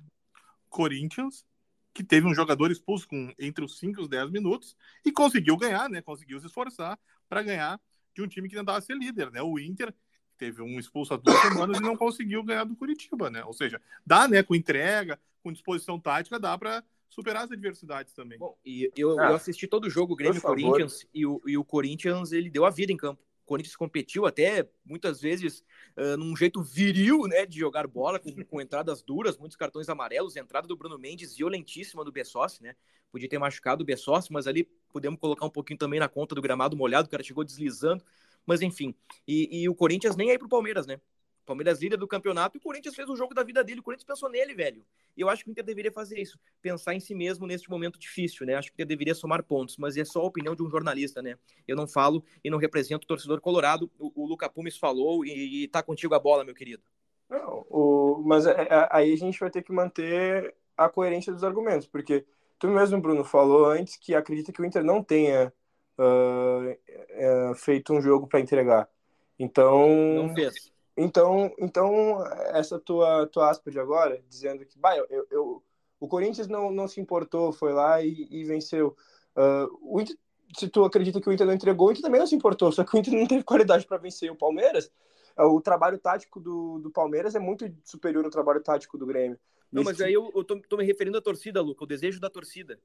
E: Corinthians, que teve um jogador expulso com entre os 5 e os 10 minutos e conseguiu ganhar, né? Conseguiu se esforçar para ganhar de um time que tentava ser líder, né? O Inter teve um expulso há duas semanas e não conseguiu ganhar do Curitiba, né? Ou seja, dá, né? Com entrega, com disposição tática, dá para superar as adversidades também.
D: Bom, e eu, ah, eu assisti todo o jogo, Grêmio Corinthians, e o, e o Corinthians ele deu a vida em campo. O Corinthians competiu até muitas vezes uh, num jeito viril, né, de jogar bola, com, com, entradas duras, muitos cartões amarelos, entrada do Bruno Mendes violentíssima do Bessossi, né? Podia ter machucado o Bessossi, mas ali podemos colocar um pouquinho também na conta do gramado molhado, o cara chegou deslizando. Mas enfim, e, e o Corinthians nem aí pro Palmeiras, né? Palmeiras líder do campeonato e o Corinthians fez o jogo da vida dele. O Corinthians pensou nele, velho. E eu acho que o Inter deveria fazer isso, pensar em si mesmo neste momento difícil, né? Acho que o Inter deveria somar pontos, mas é só a opinião de um jornalista, né? Eu não falo e não represento o torcedor colorado. O, o Luca Pumes falou e, e tá contigo a bola, meu querido.
F: Não, o, mas é, é, aí a gente vai ter que manter a coerência dos argumentos, porque tu mesmo, Bruno, falou antes que acredita que o Inter não tenha uh, feito um jogo para entregar. Então.
D: Não fez.
F: Então, então essa tua, tua aspa de agora, dizendo que bah, eu, eu, o Corinthians não, não se importou, foi lá e, e venceu. Uh, o Inter, se tu acredita que o Inter não entregou, o Inter também não se importou, só que o Inter não teve qualidade para vencer o Palmeiras. Uh, o trabalho tático do, do Palmeiras é muito superior ao trabalho tático do Grêmio.
D: Não, mas aí eu, eu tô, tô, me referindo à torcida, Luca, o desejo da torcida.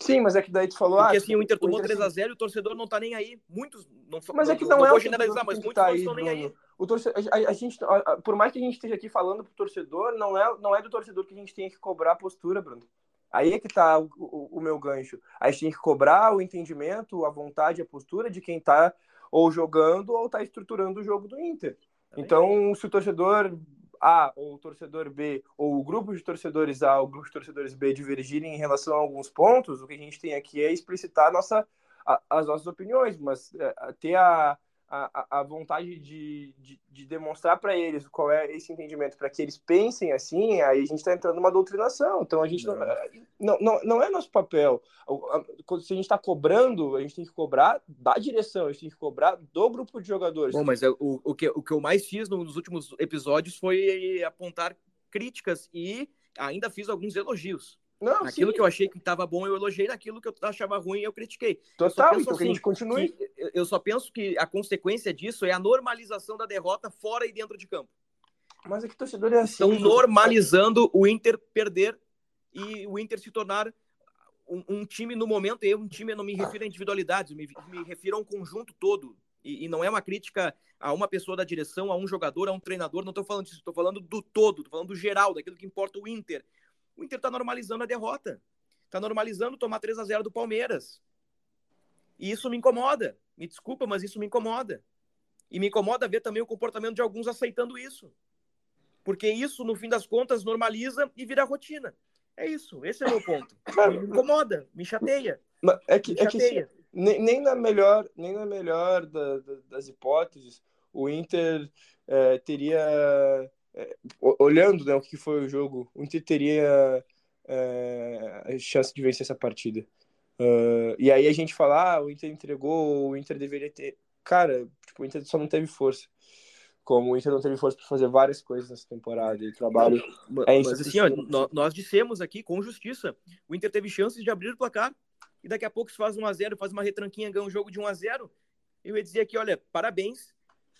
F: Sim, mas é que daí tu falou.
D: Porque ah, assim, o Inter tomou 3x0 e o torcedor não tá nem aí. Muitos. Não,
F: mas é que não, não, não é vou generalizar, mas muitos tá não estão nem aí. O torcedor, a, a, gente, a, por mais que a gente esteja aqui falando pro torcedor, não é, não é do torcedor que a gente tem que cobrar a postura, Bruno. Aí é que tá o, o, o meu gancho. A gente tem que cobrar o entendimento, a vontade, a postura de quem tá ou jogando ou tá estruturando o jogo do Inter. Então, se o torcedor a ou o torcedor B ou o grupo de torcedores A ou o grupo de torcedores B divergirem em relação a alguns pontos, o que a gente tem aqui é explicitar nossa, a, as nossas opiniões, mas é, ter a, a, a vontade de, de, de demonstrar para eles qual é esse entendimento, para que eles pensem assim, aí a gente está entrando numa doutrinação. Então a gente não, não, não, não é nosso papel. Se a gente está cobrando, a gente tem que cobrar da direção, a gente tem que cobrar do grupo de jogadores.
D: Bom, mas é, o, o, que, o que eu mais fiz nos últimos episódios foi apontar críticas e ainda fiz alguns elogios. Não, Aquilo sim. que eu achei que estava bom, eu elogiei. Naquilo que eu achava ruim, eu critiquei.
F: Total, eu então assim, que a gente continue.
D: Eu só penso que a consequência disso é a normalização da derrota fora e dentro de campo.
F: Mas é que torcedor é assim.
D: Estão normalizando o Inter perder e o Inter se tornar um, um, time no momento, eu um time, eu não me refiro a individualidades, me, me refiro a um conjunto todo. E, e, não é uma crítica a uma pessoa da direção, a um jogador, a um treinador, não estou falando disso, estou falando do todo, estou falando do geral, daquilo que importa o Inter. O Inter está normalizando a derrota. Está normalizando tomar 3 a 0 do Palmeiras. E isso me incomoda. Me desculpa, mas isso me incomoda. E me incomoda ver também o comportamento de alguns aceitando isso. Porque isso, no fim das contas, normaliza e vira rotina. É isso, esse é o meu ponto. Me incomoda, me chateia.
F: É que, me chateia. É que nem, nem, na melhor, nem na melhor da, da, das hipóteses, o Inter é, teria. É, olhando né, o que foi o jogo, o Inter teria é, a chance de vencer essa partida. Uh, e aí a gente fala, ah, o Inter entregou, o Inter deveria ter. Cara, tipo, o Inter só não teve força. Como o Inter não teve força para fazer várias coisas nessa temporada. E trabalho.
D: Não, é mas assim, ó, nós dissemos aqui com justiça: o Inter teve chances de abrir o placar. E daqui a pouco se faz 1x0, faz uma retranquinha, ganha um jogo de 1x0. Eu ia dizer aqui: olha, parabéns.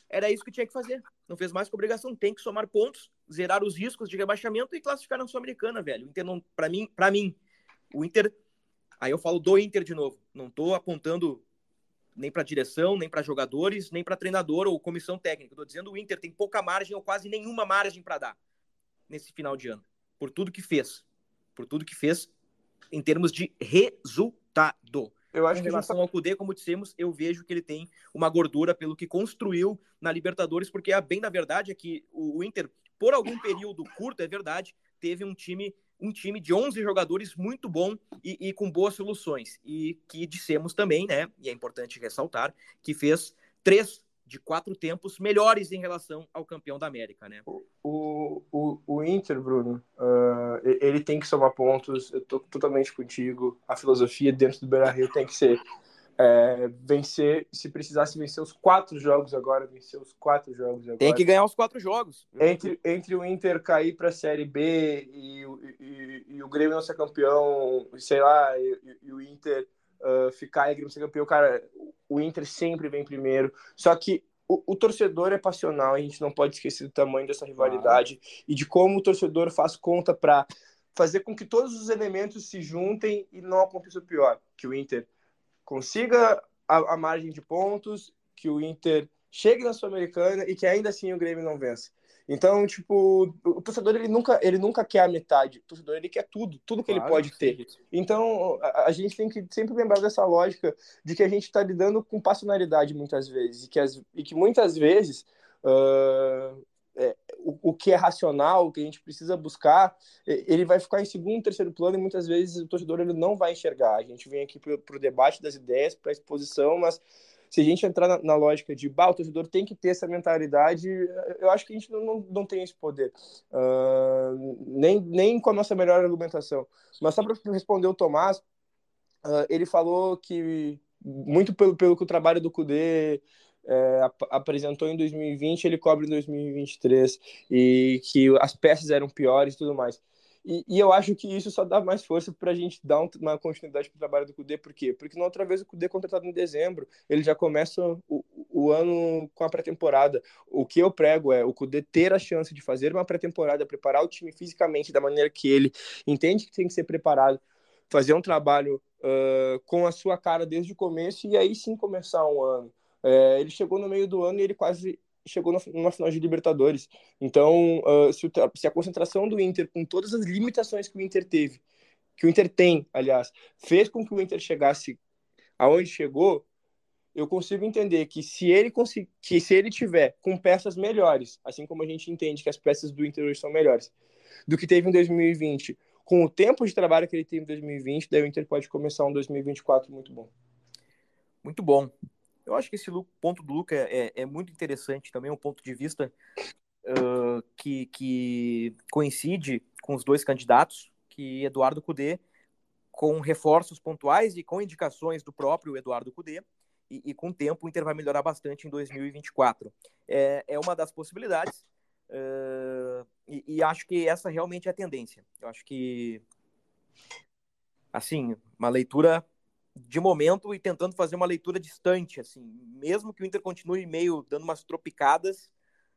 D: Era isso que tinha que fazer. Não fez mais que obrigação. Tem que somar pontos, zerar os riscos de rebaixamento e classificar na Sul-Americana, velho. O Inter não. Para mim, para mim, o Inter Aí eu falo do Inter de novo. Não estou apontando nem para direção, nem para jogadores, nem para treinador ou comissão técnica. Estou dizendo o Inter tem pouca margem ou quase nenhuma margem para dar nesse final de ano. Por tudo que fez. Por tudo que fez em termos de resultado. Eu acho em relação que ao Cudê, como dissemos, eu vejo que ele tem uma gordura pelo que construiu na Libertadores, porque a bem da verdade é que o Inter, por algum período curto, é verdade, teve um time um time de 11 jogadores muito bom e, e, com boas soluções. E que dissemos também, né? E é importante ressaltar, que fez três de quatro tempos melhores em relação ao campeão da América, né?
F: O, o, o Inter, Bruno, uh, ele tem que somar pontos, eu tô totalmente contigo. A filosofia dentro do Beira-Rio tem que ser é, vencer, se precisasse vencer os quatro jogos agora, vencer os quatro jogos agora.
D: Tem que ganhar os quatro jogos.
F: Entre, entre o Inter cair para a Série B e, e, e, o Grêmio não ser campeão, sei lá, e, e o Inter uh, ficar e o Grêmio ser campeão, cara, o Inter sempre vem primeiro. Só que o, o, torcedor é passional, a gente não pode esquecer do tamanho dessa rivalidade ah. e de como o torcedor faz conta para fazer com que todos os elementos se juntem e não aconteça o pior, que o Inter consiga a, a margem de pontos, que o Inter chegue na Sul-Americana e que ainda assim o Grêmio não vença. Então, tipo, o torcedor ele nunca, ele nunca quer a metade. O torcedor ele quer tudo, tudo que claro, ele pode ter. Então, a, a, gente tem que sempre lembrar dessa lógica de que a gente está lidando com passionalidade muitas vezes e que, as, e que muitas vezes uh, é, o, o, que é racional, o que a gente precisa buscar, ele vai ficar em segundo, terceiro plano e muitas vezes o torcedor ele não vai enxergar. A gente vem aqui para o debate das ideias, para a exposição, mas se a gente entrar na, na, lógica de, bah, o torcedor tem que ter essa mentalidade, eu acho que a gente não, não, não tem esse poder, uh, nem, nem com a nossa melhor argumentação. Mas só para responder o Tomás, uh, ele falou que, muito pelo, pelo que o trabalho do CUDE é, ap apresentou em 2020, ele cobre em 2023, e que as peças eram piores e tudo mais. E, e eu acho que isso só dá mais força para a gente dar um, uma continuidade para o trabalho do Cudê, por quê? Porque na outra vez o Cudê é contratado em dezembro, ele já começa o, o ano com a pré-temporada. O que eu prego é o Cudê ter a chance de fazer uma pré-temporada, preparar o time fisicamente da maneira que ele entende que tem que ser preparado, fazer um trabalho uh, com a sua cara desde o começo e aí sim começar um ano. É, ele chegou no meio do ano e ele quase chegou numa final de Libertadores. Então, uh, se, o, se, a concentração do Inter, com todas as limitações que o Inter teve, que o Inter tem, aliás, fez com que o Inter chegasse aonde chegou, eu consigo entender que se ele que se ele tiver com peças melhores, assim como a gente entende que as peças do Inter hoje são melhores do que teve em 2020, com o tempo de trabalho que ele teve em 2020, daí o Inter pode começar um 2024 muito bom.
D: Muito bom. Eu acho que esse ponto do Luca é, é, é muito interessante, também um ponto de vista uh, que, que coincide com os dois candidatos, que Eduardo Cudê, com reforços pontuais e com indicações do próprio Eduardo Cudê, e, e, com o tempo o Inter vai melhorar bastante em 2024. É, é uma das possibilidades, uh, e, e, acho que essa realmente é a tendência. Eu acho que, assim, uma leitura de momento e tentando fazer uma leitura distante, assim, mesmo que o Inter continue meio dando umas tropicadas,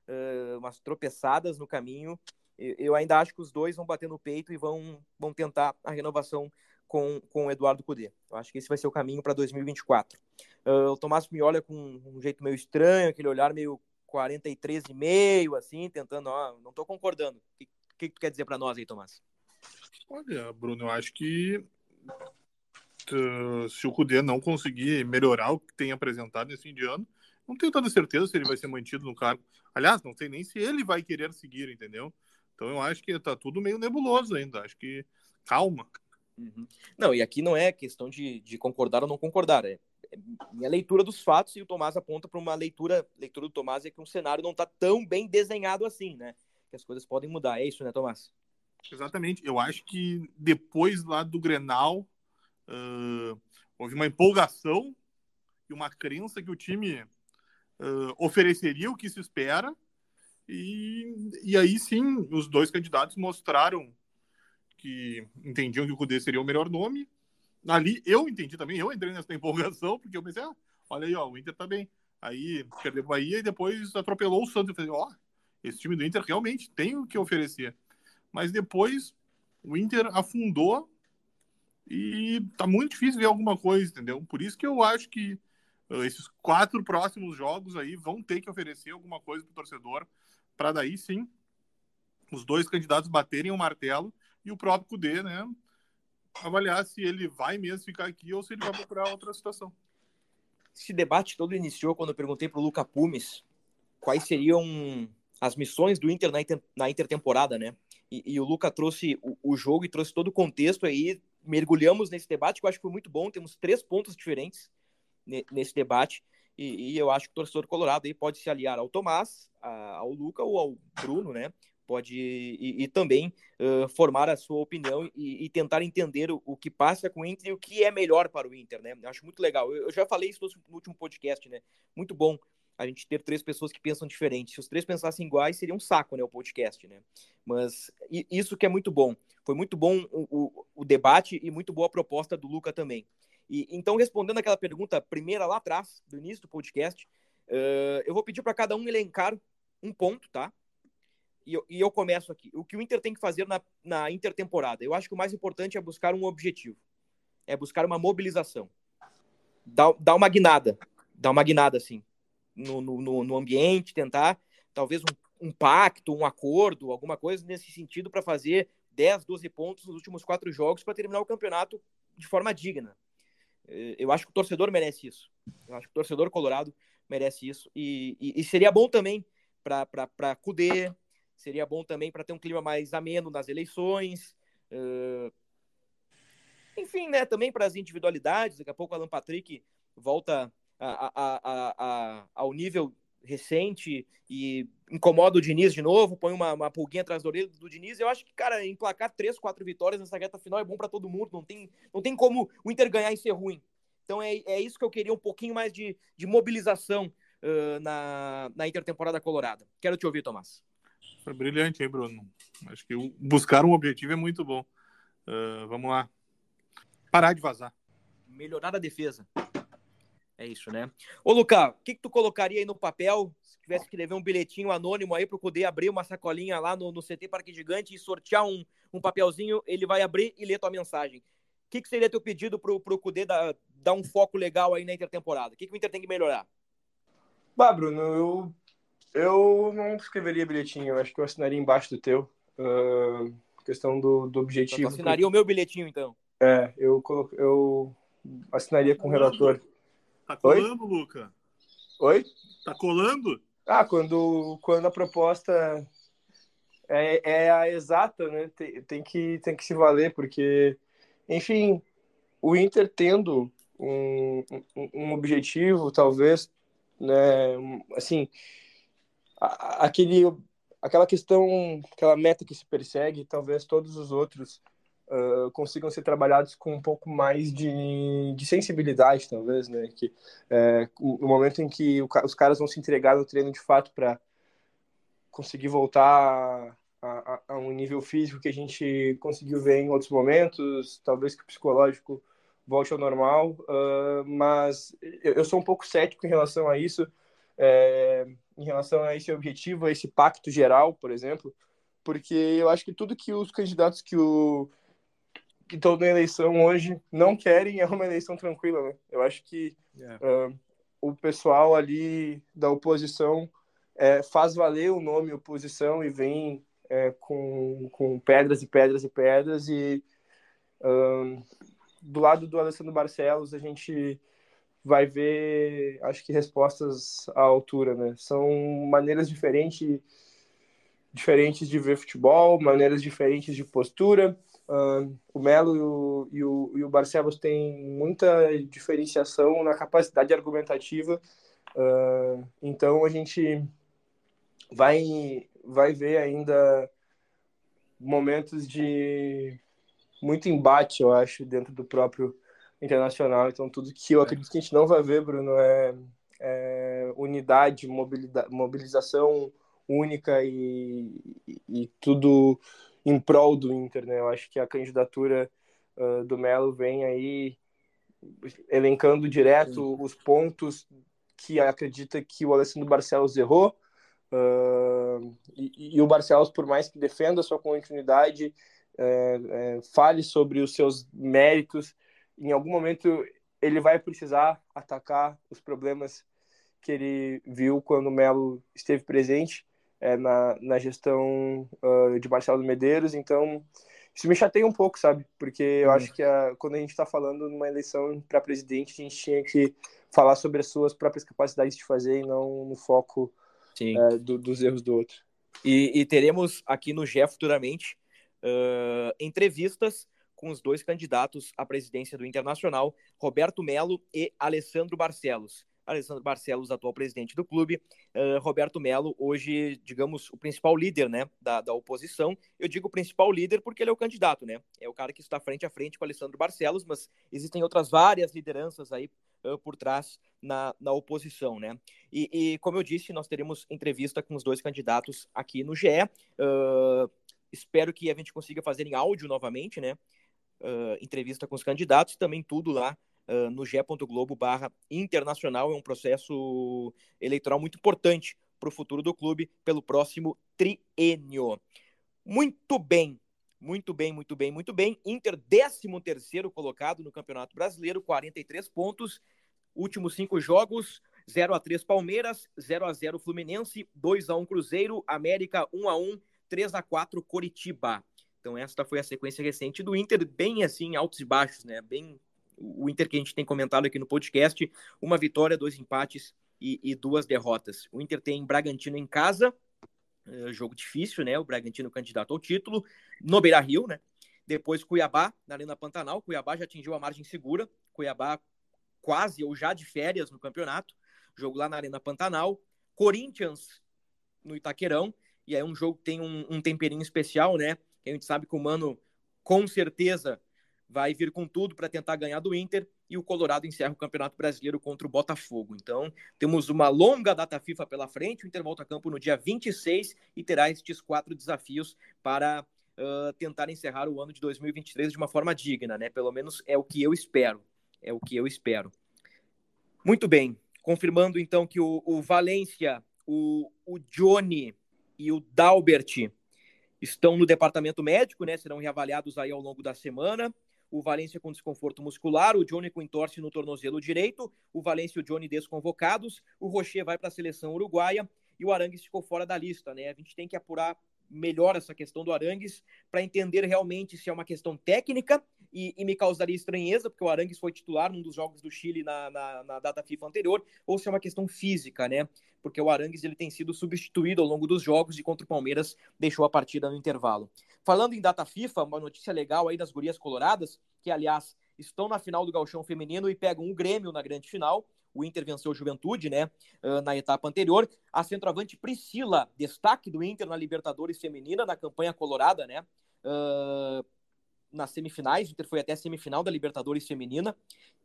D: uh, umas tropeçadas no caminho, eu ainda acho que os dois vão bater no peito e vão, vão tentar a renovação com, com o Eduardo Cudê. Eu acho que esse vai ser o caminho para 2024. Uh, o Tomás me olha com um jeito meio estranho, aquele olhar meio 43,5, assim, tentando, ó, não estou concordando. O que, que, tu quer dizer para nós aí, Tomás?
E: Olha, Bruno, eu acho que se o Cudê não conseguir melhorar o que tem apresentado nesse fim de ano, não tenho tanta certeza se ele vai ser mantido no cargo. Aliás, não sei nem se ele vai querer seguir, entendeu? Então eu acho que tá tudo meio nebuloso ainda. Acho que calma.
D: Uhum. Não, e aqui não é questão de, de concordar ou não concordar. É, é minha leitura dos fatos e o Tomás aponta para uma leitura, leitura do Tomás é que um cenário não está tão bem desenhado assim, né? Que as coisas podem mudar. É isso, né, Tomás?
E: Exatamente. Eu acho que depois lá do Grenal uh, houve uma empolgação e uma crença que o time uh, ofereceria o que se espera e, e aí sim os dois candidatos mostraram que entendiam que o Cudê seria o melhor nome. Ali eu entendi também, eu entrei nessa empolgação, porque eu pensei, ah, olha aí, ó, o Inter tá bem. Aí perdeu o Bahia e depois atropelou o Santos. Eu falei, ó, oh, esse time do Inter realmente tem o que oferecer. Mas depois o Inter afundou e tá muito difícil ver alguma coisa, entendeu? Por isso que eu acho que uh, esses quatro próximos jogos aí vão ter que oferecer alguma coisa pro torcedor, para daí sim os dois candidatos baterem o martelo e o próprio Cudê, né, avaliar se ele vai mesmo ficar aqui ou se ele vai procurar outra situação.
D: Esse debate todo iniciou quando eu perguntei para o Luca Pumes quais seriam as missões do Inter na, inter, na intertemporada, né? E, e, o Luca trouxe o, o, jogo e trouxe todo o contexto aí. Mergulhamos nesse debate, que eu acho que foi muito bom. Temos três pontos diferentes nesse debate. E, e, eu acho que o torcedor colorado aí pode se aliar ao Tomás, a, ao Luca ou ao Bruno, né? pode e, e também uh, formar a sua opinião e, e tentar entender o, o, que passa com o Inter e o que é melhor para o Inter, né? Eu acho muito legal. Eu, eu, já falei isso no último podcast, né? Muito bom a gente ter três pessoas que pensam diferente. Se os três pensassem iguais, seria um saco, né? O podcast, né? Mas isso que é muito bom. Foi muito bom o, o, o debate e muito boa a proposta do Luca também. E então, respondendo aquela pergunta primeira lá atrás, do início do podcast, uh, eu vou pedir para cada um elencar um ponto, tá? e eu, e eu começo aqui. O que o Inter tem que fazer na, na intertemporada? Eu acho que o mais importante é buscar um objetivo. É buscar uma mobilização. Dar, dar uma guinada. Dar uma guinada, assim, no, no, no ambiente, tentar talvez um, um pacto, um acordo, alguma coisa nesse sentido para fazer 10, 12 pontos nos últimos quatro jogos para terminar o campeonato de forma digna. Eh, eu acho que o torcedor merece isso. Eu acho que o torcedor colorado merece isso. E, e, e seria bom também para Cudê, Seria bom também para ter um clima mais ameno nas eleições. Uh... Enfim, né? Também para as individualidades. Daqui a pouco o Alan Patrick volta a, a, a, ao nível recente e incomoda o Diniz de novo, põe uma, uma pulguinha atrás do orelha do Diniz. Eu acho que, cara, emplacar três, quatro vitórias nessa reta final é bom para todo mundo. Não tem, não tem como o Inter ganhar e ser ruim. Então é, é isso que eu queria, um pouquinho mais de, de mobilização uh, na, na intertemporada colorada. Quero te ouvir, Tomás.
E: Foi brilhante, hein, Bruno? Acho que buscar um objetivo é muito bom. Uh, vamos lá. Parar de vazar.
D: Melhorar a defesa. É isso, né? Ô, Lucas, o que, que tu colocaria aí no papel se tivesse que levar um bilhetinho anônimo aí para poder abrir uma sacolinha lá no, no CT Parque Gigante e sortear um, um papelzinho? Ele vai abrir e ler tua mensagem. O que, que seria teu pedido pro, pro Cudê dar, dar um foco legal aí na intertemporada? O que, que o Inter tem que melhorar?
F: Bah, Bruno, eu eu não escreveria bilhetinho, eu acho que eu assinaria embaixo do teu. Uh, questão do, do objetivo.
D: Você assinaria o meu bilhetinho, então?
F: É, eu, colo... eu assinaria com o relator.
E: Tá colando, Oi? Luca?
F: Oi?
E: Tá colando?
F: Ah, quando, quando a proposta é, é a exata, né? Tem, tem, que, tem que se valer, porque, enfim, o Inter tendo um, um, um objetivo, talvez, né? Assim, aquele, aquela questão, aquela meta que se persegue, talvez todos os outros uh, consigam ser trabalhados com um pouco mais de, de sensibilidade, talvez, né? Que é, no momento em que o, os caras vão se entregar no treino de fato para conseguir voltar a, a, a, um nível físico que a gente conseguiu ver em outros momentos, talvez que o psicológico volte ao normal, uh, mas eu, eu, sou um pouco cético em relação a isso. É, em relação a esse objetivo, a esse pacto geral, por exemplo, porque eu acho que tudo que os candidatos que o que estão na eleição hoje não querem é uma eleição tranquila, né? Eu acho que yeah. É. uh, o pessoal ali da oposição é, faz valer o nome oposição e vem é, com, com pedras e pedras e pedras e uh, do lado do Alessandro Barcelos a gente vai ver, acho que respostas à altura, né? São maneiras diferentes, diferentes de ver futebol, maneiras diferentes de postura. Uh, o Melo e o, e, o, e o Barcelos têm muita diferenciação na capacidade argumentativa. Uh, então a gente vai, vai ver ainda momentos de muito embate, eu acho, dentro do próprio internacional. Então, tudo que eu é. acredito que a gente não vai ver, Bruno, é, é unidade, mobilização única e, e, e, tudo em prol do Inter, né? Eu acho que a candidatura uh, do Melo vem aí elencando direto Sim. os pontos que acredita que o Alessandro Barcelos errou. Uh, e, e, o Barcelos, por mais que defenda a sua continuidade, é, fale sobre os seus méritos, em algum momento ele vai precisar atacar os problemas que ele viu quando o Melo esteve presente é, na, na gestão uh, de Marcelo Medeiros. Então, isso me chateia um pouco, sabe? Porque eu hum. acho que a, quando a gente está falando numa eleição para presidente, a gente tinha que falar sobre as suas próprias capacidades de fazer e não no foco é, do, dos erros do outro.
D: E, e, teremos aqui no GE futuramente uh, entrevistas com os dois candidatos à presidência do Internacional, Roberto Melo e Alessandro Barcelos. Alessandro Barcelos, atual presidente do clube, uh, Roberto Melo, hoje, digamos, o principal líder né, da, da oposição. Eu digo principal líder porque ele é o candidato, né? É o cara que está frente a frente com Alessandro Barcelos, mas existem outras várias lideranças aí uh, por trás na, na oposição, né? E, e, como eu disse, nós teremos entrevista com os dois candidatos aqui no GE. Uh, espero que a gente consiga fazer em áudio novamente, né? entrevista com os candidatos, também tudo lá uh, no ge.globo barra internacional. É um processo eleitoral muito importante para o futuro do clube pelo próximo triênio. Muito bem, muito bem, muito bem, muito bem. Inter, 13 terceiro colocado no Campeonato Brasileiro, 43 pontos. Últimos cinco jogos, 0 a 3 Palmeiras, 0 a 0 Fluminense, 2 a 1 Cruzeiro, América 1 a 1, 3 a 4 Coritiba. Então esta foi a sequência recente do Inter, bem assim, altos e baixos, né? Bem o Inter que a gente tem comentado aqui no podcast, uma vitória, dois empates e, e duas derrotas. O Inter tem Bragantino em casa, é, jogo difícil, né? O Bragantino candidato ao título, no Beira-Rio, né? Depois Cuiabá, na Arena Pantanal. Cuiabá já atingiu a margem segura. Cuiabá quase ou já de férias no campeonato. Jogo lá na Arena Pantanal. Corinthians no Itaquerão. E aí um jogo que tem um, um temperinho especial, né? que a gente sabe que o Mano com certeza vai vir com tudo para tentar ganhar do Inter e o Colorado encerra o Campeonato Brasileiro contra o Botafogo. Então, temos uma longa data FIFA pela frente, o Inter volta a campo no dia 26 e terá estes quatro desafios para uh, tentar encerrar o ano de 2023 de uma forma digna, né? Pelo menos é o que eu espero. É o que eu espero. Muito bem. Confirmando então que o, o Valência, o, o Johnny e o Dalbert estão no departamento médico, né? Serão reavaliados aí ao longo da semana. O Valência com desconforto muscular, o Johnny com entorse no tornozelo direito, o Valência e o Johnny desconvocados, o Rocher vai para a seleção uruguaia e o Arangues ficou fora da lista, né? A gente tem que apurar melhor essa questão do Arangues para entender realmente se é uma questão técnica e, e, me causaria estranheza, porque o Arangues foi titular num dos jogos do Chile na, na, na, data FIFA anterior, ou se é uma questão física, né? Porque o Arangues ele tem sido substituído ao longo dos jogos e contra o Palmeiras deixou a partida no intervalo. Falando em data FIFA, uma notícia legal aí das gurias coloradas, que aliás estão na final do Galchão Feminino e pegam o Grêmio na grande final. O Inter venceu o Juventude, né? Na etapa anterior. A centroavante Priscila, destaque do Inter na Libertadores Feminina, na campanha colorada, né? Uh, nas semifinais, o Inter foi até a semifinal da Libertadores Feminina,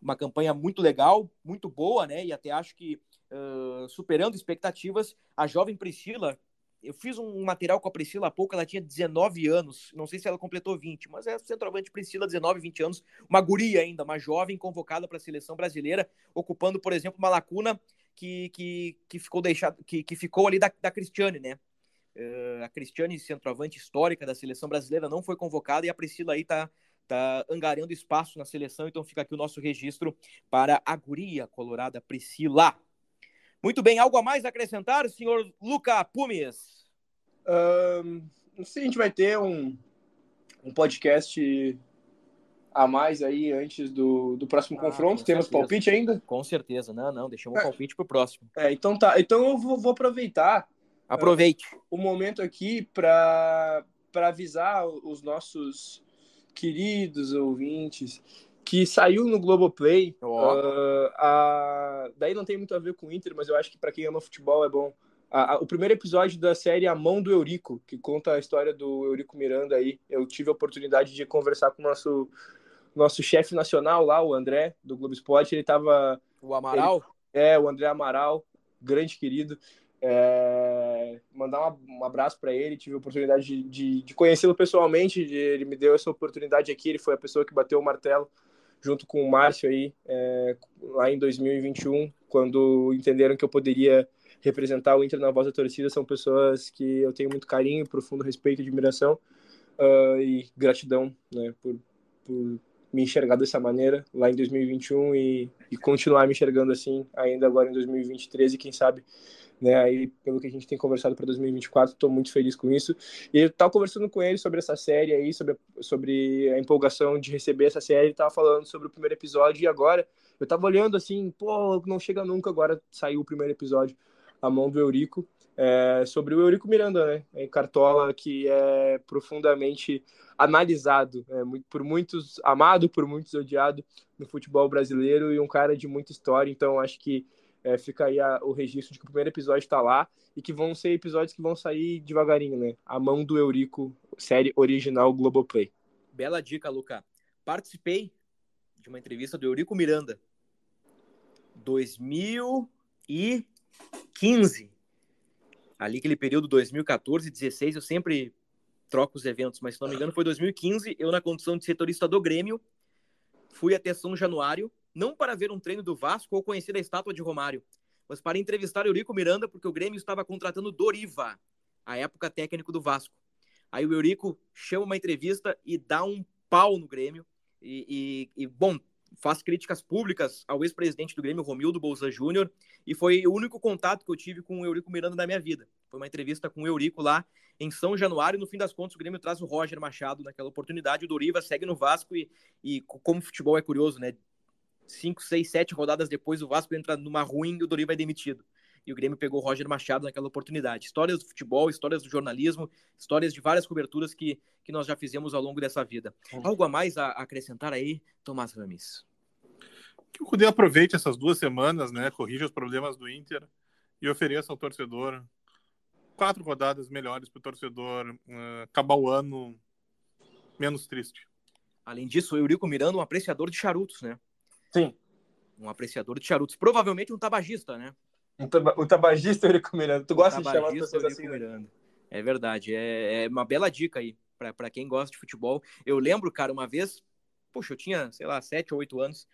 D: uma campanha muito legal, muito boa, né? E até acho que uh, superando expectativas, a jovem Priscila. Eu fiz um material com a Priscila há pouco, ela tinha 19 anos, não sei se ela completou 20, mas é centroavante Priscila, 19, 20 anos, uma guria ainda, uma jovem convocada para a seleção brasileira, ocupando, por exemplo, uma lacuna que, que, que ficou deixado, que, que ficou ali da, da Cristiane, né? Uh, a Cristiane, centroavante histórica da seleção brasileira, não foi convocada e a Priscila aí tá, tá angariando espaço na seleção, então fica aqui o nosso registro para a guria colorada Priscila. Muito bem, algo a mais a acrescentar, senhor Luca Pumes?
F: Um, não sei se a gente vai ter um, um podcast a mais aí antes do, do próximo ah, confronto. Temos certeza. palpite ainda?
D: Com certeza, não, não, deixamos o é. palpite para o próximo.
F: É, então tá, então eu vou, vou aproveitar.
D: Aproveite.
F: Uh, o momento aqui para avisar os nossos queridos ouvintes que saiu no Globoplay. Oh. Uh, a... Daí não tem muito a ver com o Inter, mas eu acho que para quem ama futebol é bom. A, a, o primeiro episódio da série A Mão do Eurico, que conta a história do Eurico Miranda aí. Eu tive a oportunidade de conversar com o nosso, nosso chefe nacional lá, o André, do Globo Esporte. Ele tava.
D: O Amaral?
F: Ele, é, o André Amaral, grande querido. É, mandar um, abraço para ele. Tive a oportunidade de, de, de conhecê-lo pessoalmente. De, ele me deu essa oportunidade aqui. Ele foi a pessoa que bateu o martelo junto com o Márcio aí, é, lá em 2021, quando entenderam que eu poderia representar o Inter na voz da torcida. São pessoas que eu tenho muito carinho, profundo respeito e admiração uh, e gratidão né, por, por me enxergar dessa maneira lá em 2021 e, e continuar me enxergando assim ainda agora em 2023 e quem sabe né? Aí, pelo que a gente tem conversado para 2024, estou muito feliz com isso. E eu estava conversando com ele sobre essa série aí, sobre, sobre a empolgação de receber essa série, estava falando sobre o primeiro episódio e agora eu estava olhando assim, pô, não chega nunca, agora saiu o primeiro episódio, a mão do Eurico, é, sobre o Eurico Miranda, né? Em Cartola, que é profundamente analisado, é, por muitos amado, por muitos odiado no futebol brasileiro e um cara de muita história, então acho que é, fica aí a, o registro de que o primeiro episódio está lá e que vão ser episódios que vão sair devagarinho, né? A mão do Eurico, série original Globoplay.
D: Bela dica, Luca. Participei de uma entrevista do Eurico Miranda. 2015. Ali, aquele período 2014, 16, eu sempre troco os eventos, mas se não me engano foi 2015, eu na condição de setorista do Grêmio, fui até São Januário não para ver um treino do Vasco ou conhecer a estátua de Romário, mas para entrevistar Eurico Miranda, porque o Grêmio estava contratando Doriva, a época técnico do Vasco. Aí o Eurico chama uma entrevista e dá um pau no Grêmio. E, e, e bom, faz críticas públicas ao ex-presidente do Grêmio, Romildo Bolsa Júnior, e foi o único contato que eu tive com o Eurico Miranda na minha vida. Foi uma entrevista com o Eurico lá em São Januário, e no fim das contas o Grêmio traz o Roger Machado naquela oportunidade, o Doriva segue no Vasco, e, e como o futebol é curioso, né? Cinco, seis, sete rodadas depois, o Vasco entra numa ruim e o Doriva é demitido. E o Grêmio pegou o Roger Machado naquela oportunidade. Histórias do futebol, histórias do jornalismo, histórias de várias coberturas que, que nós já fizemos ao longo dessa vida. Algo a mais a acrescentar aí, Tomás Rames?
E: Que o Cudê aproveite essas duas semanas, né? Corrija os problemas do Inter e ofereça ao torcedor quatro rodadas melhores para o torcedor uh, acabar o ano menos triste.
D: Além disso, o Eurico Miranda, um apreciador de charutos, né?
F: Sim.
D: Um apreciador de charutos. Provavelmente um tabagista, né?
F: Um taba o tabagista Eurico Miranda. Tu gosta de chamar as pessoas assim, né? Miranda.
D: É verdade. É, é uma bela dica aí para quem gosta de futebol. Eu lembro, cara, uma vez, puxa, eu tinha, sei lá, 7 ou 8 anos,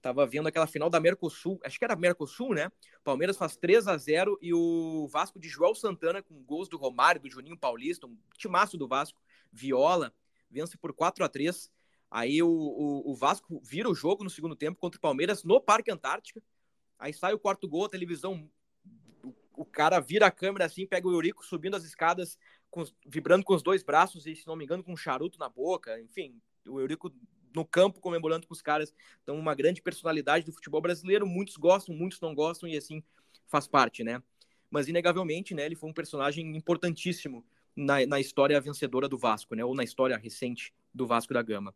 D: tava vendo aquela final da Mercosul, acho que era Mercosul, né? Palmeiras faz 3 a 0 e o Vasco de João Santana com gols do Romário, do Juninho Paulista, um timaço do Vasco, Viola, vence por 4 a 3 Aí o, o, o, Vasco vira o jogo no segundo tempo contra o Palmeiras no Parque Antártica. Aí sai o quarto gol, a televisão. O, o cara vira a câmera assim, pega o Eurico subindo as escadas, com, vibrando com os dois braços e, se não me engano, com um charuto na boca. Enfim, o Eurico no campo comemorando com os caras. Então, uma grande personalidade do futebol brasileiro. Muitos gostam, muitos não gostam e assim faz parte, né? Mas, inegavelmente, né, ele foi um personagem importantíssimo na, na história vencedora do Vasco, né? Ou na história recente do Vasco da Gama.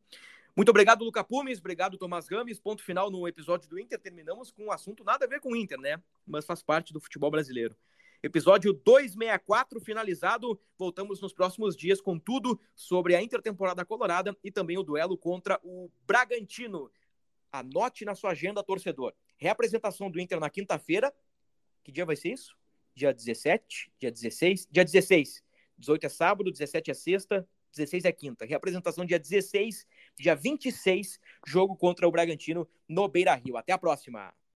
D: Muito obrigado, Luca Pumes. Obrigado, Tomás Rames. Ponto final no episódio do Inter. Terminamos com um assunto nada a ver com o Inter, né? Mas faz parte do futebol brasileiro. Episódio 264 finalizado. Voltamos nos próximos dias com tudo sobre a intertemporada colorada e também o duelo contra o Bragantino. Anote na sua agenda, torcedor. Reapresentação do Inter na quinta-feira. Que dia vai ser isso? Dia 17? Dia 16? Dia 16. 18 é sábado, 17 é sexta, 16 é quinta. Reapresentação dia 16, dia 26, jogo contra o Bragantino no Beira Rio. Até a próxima.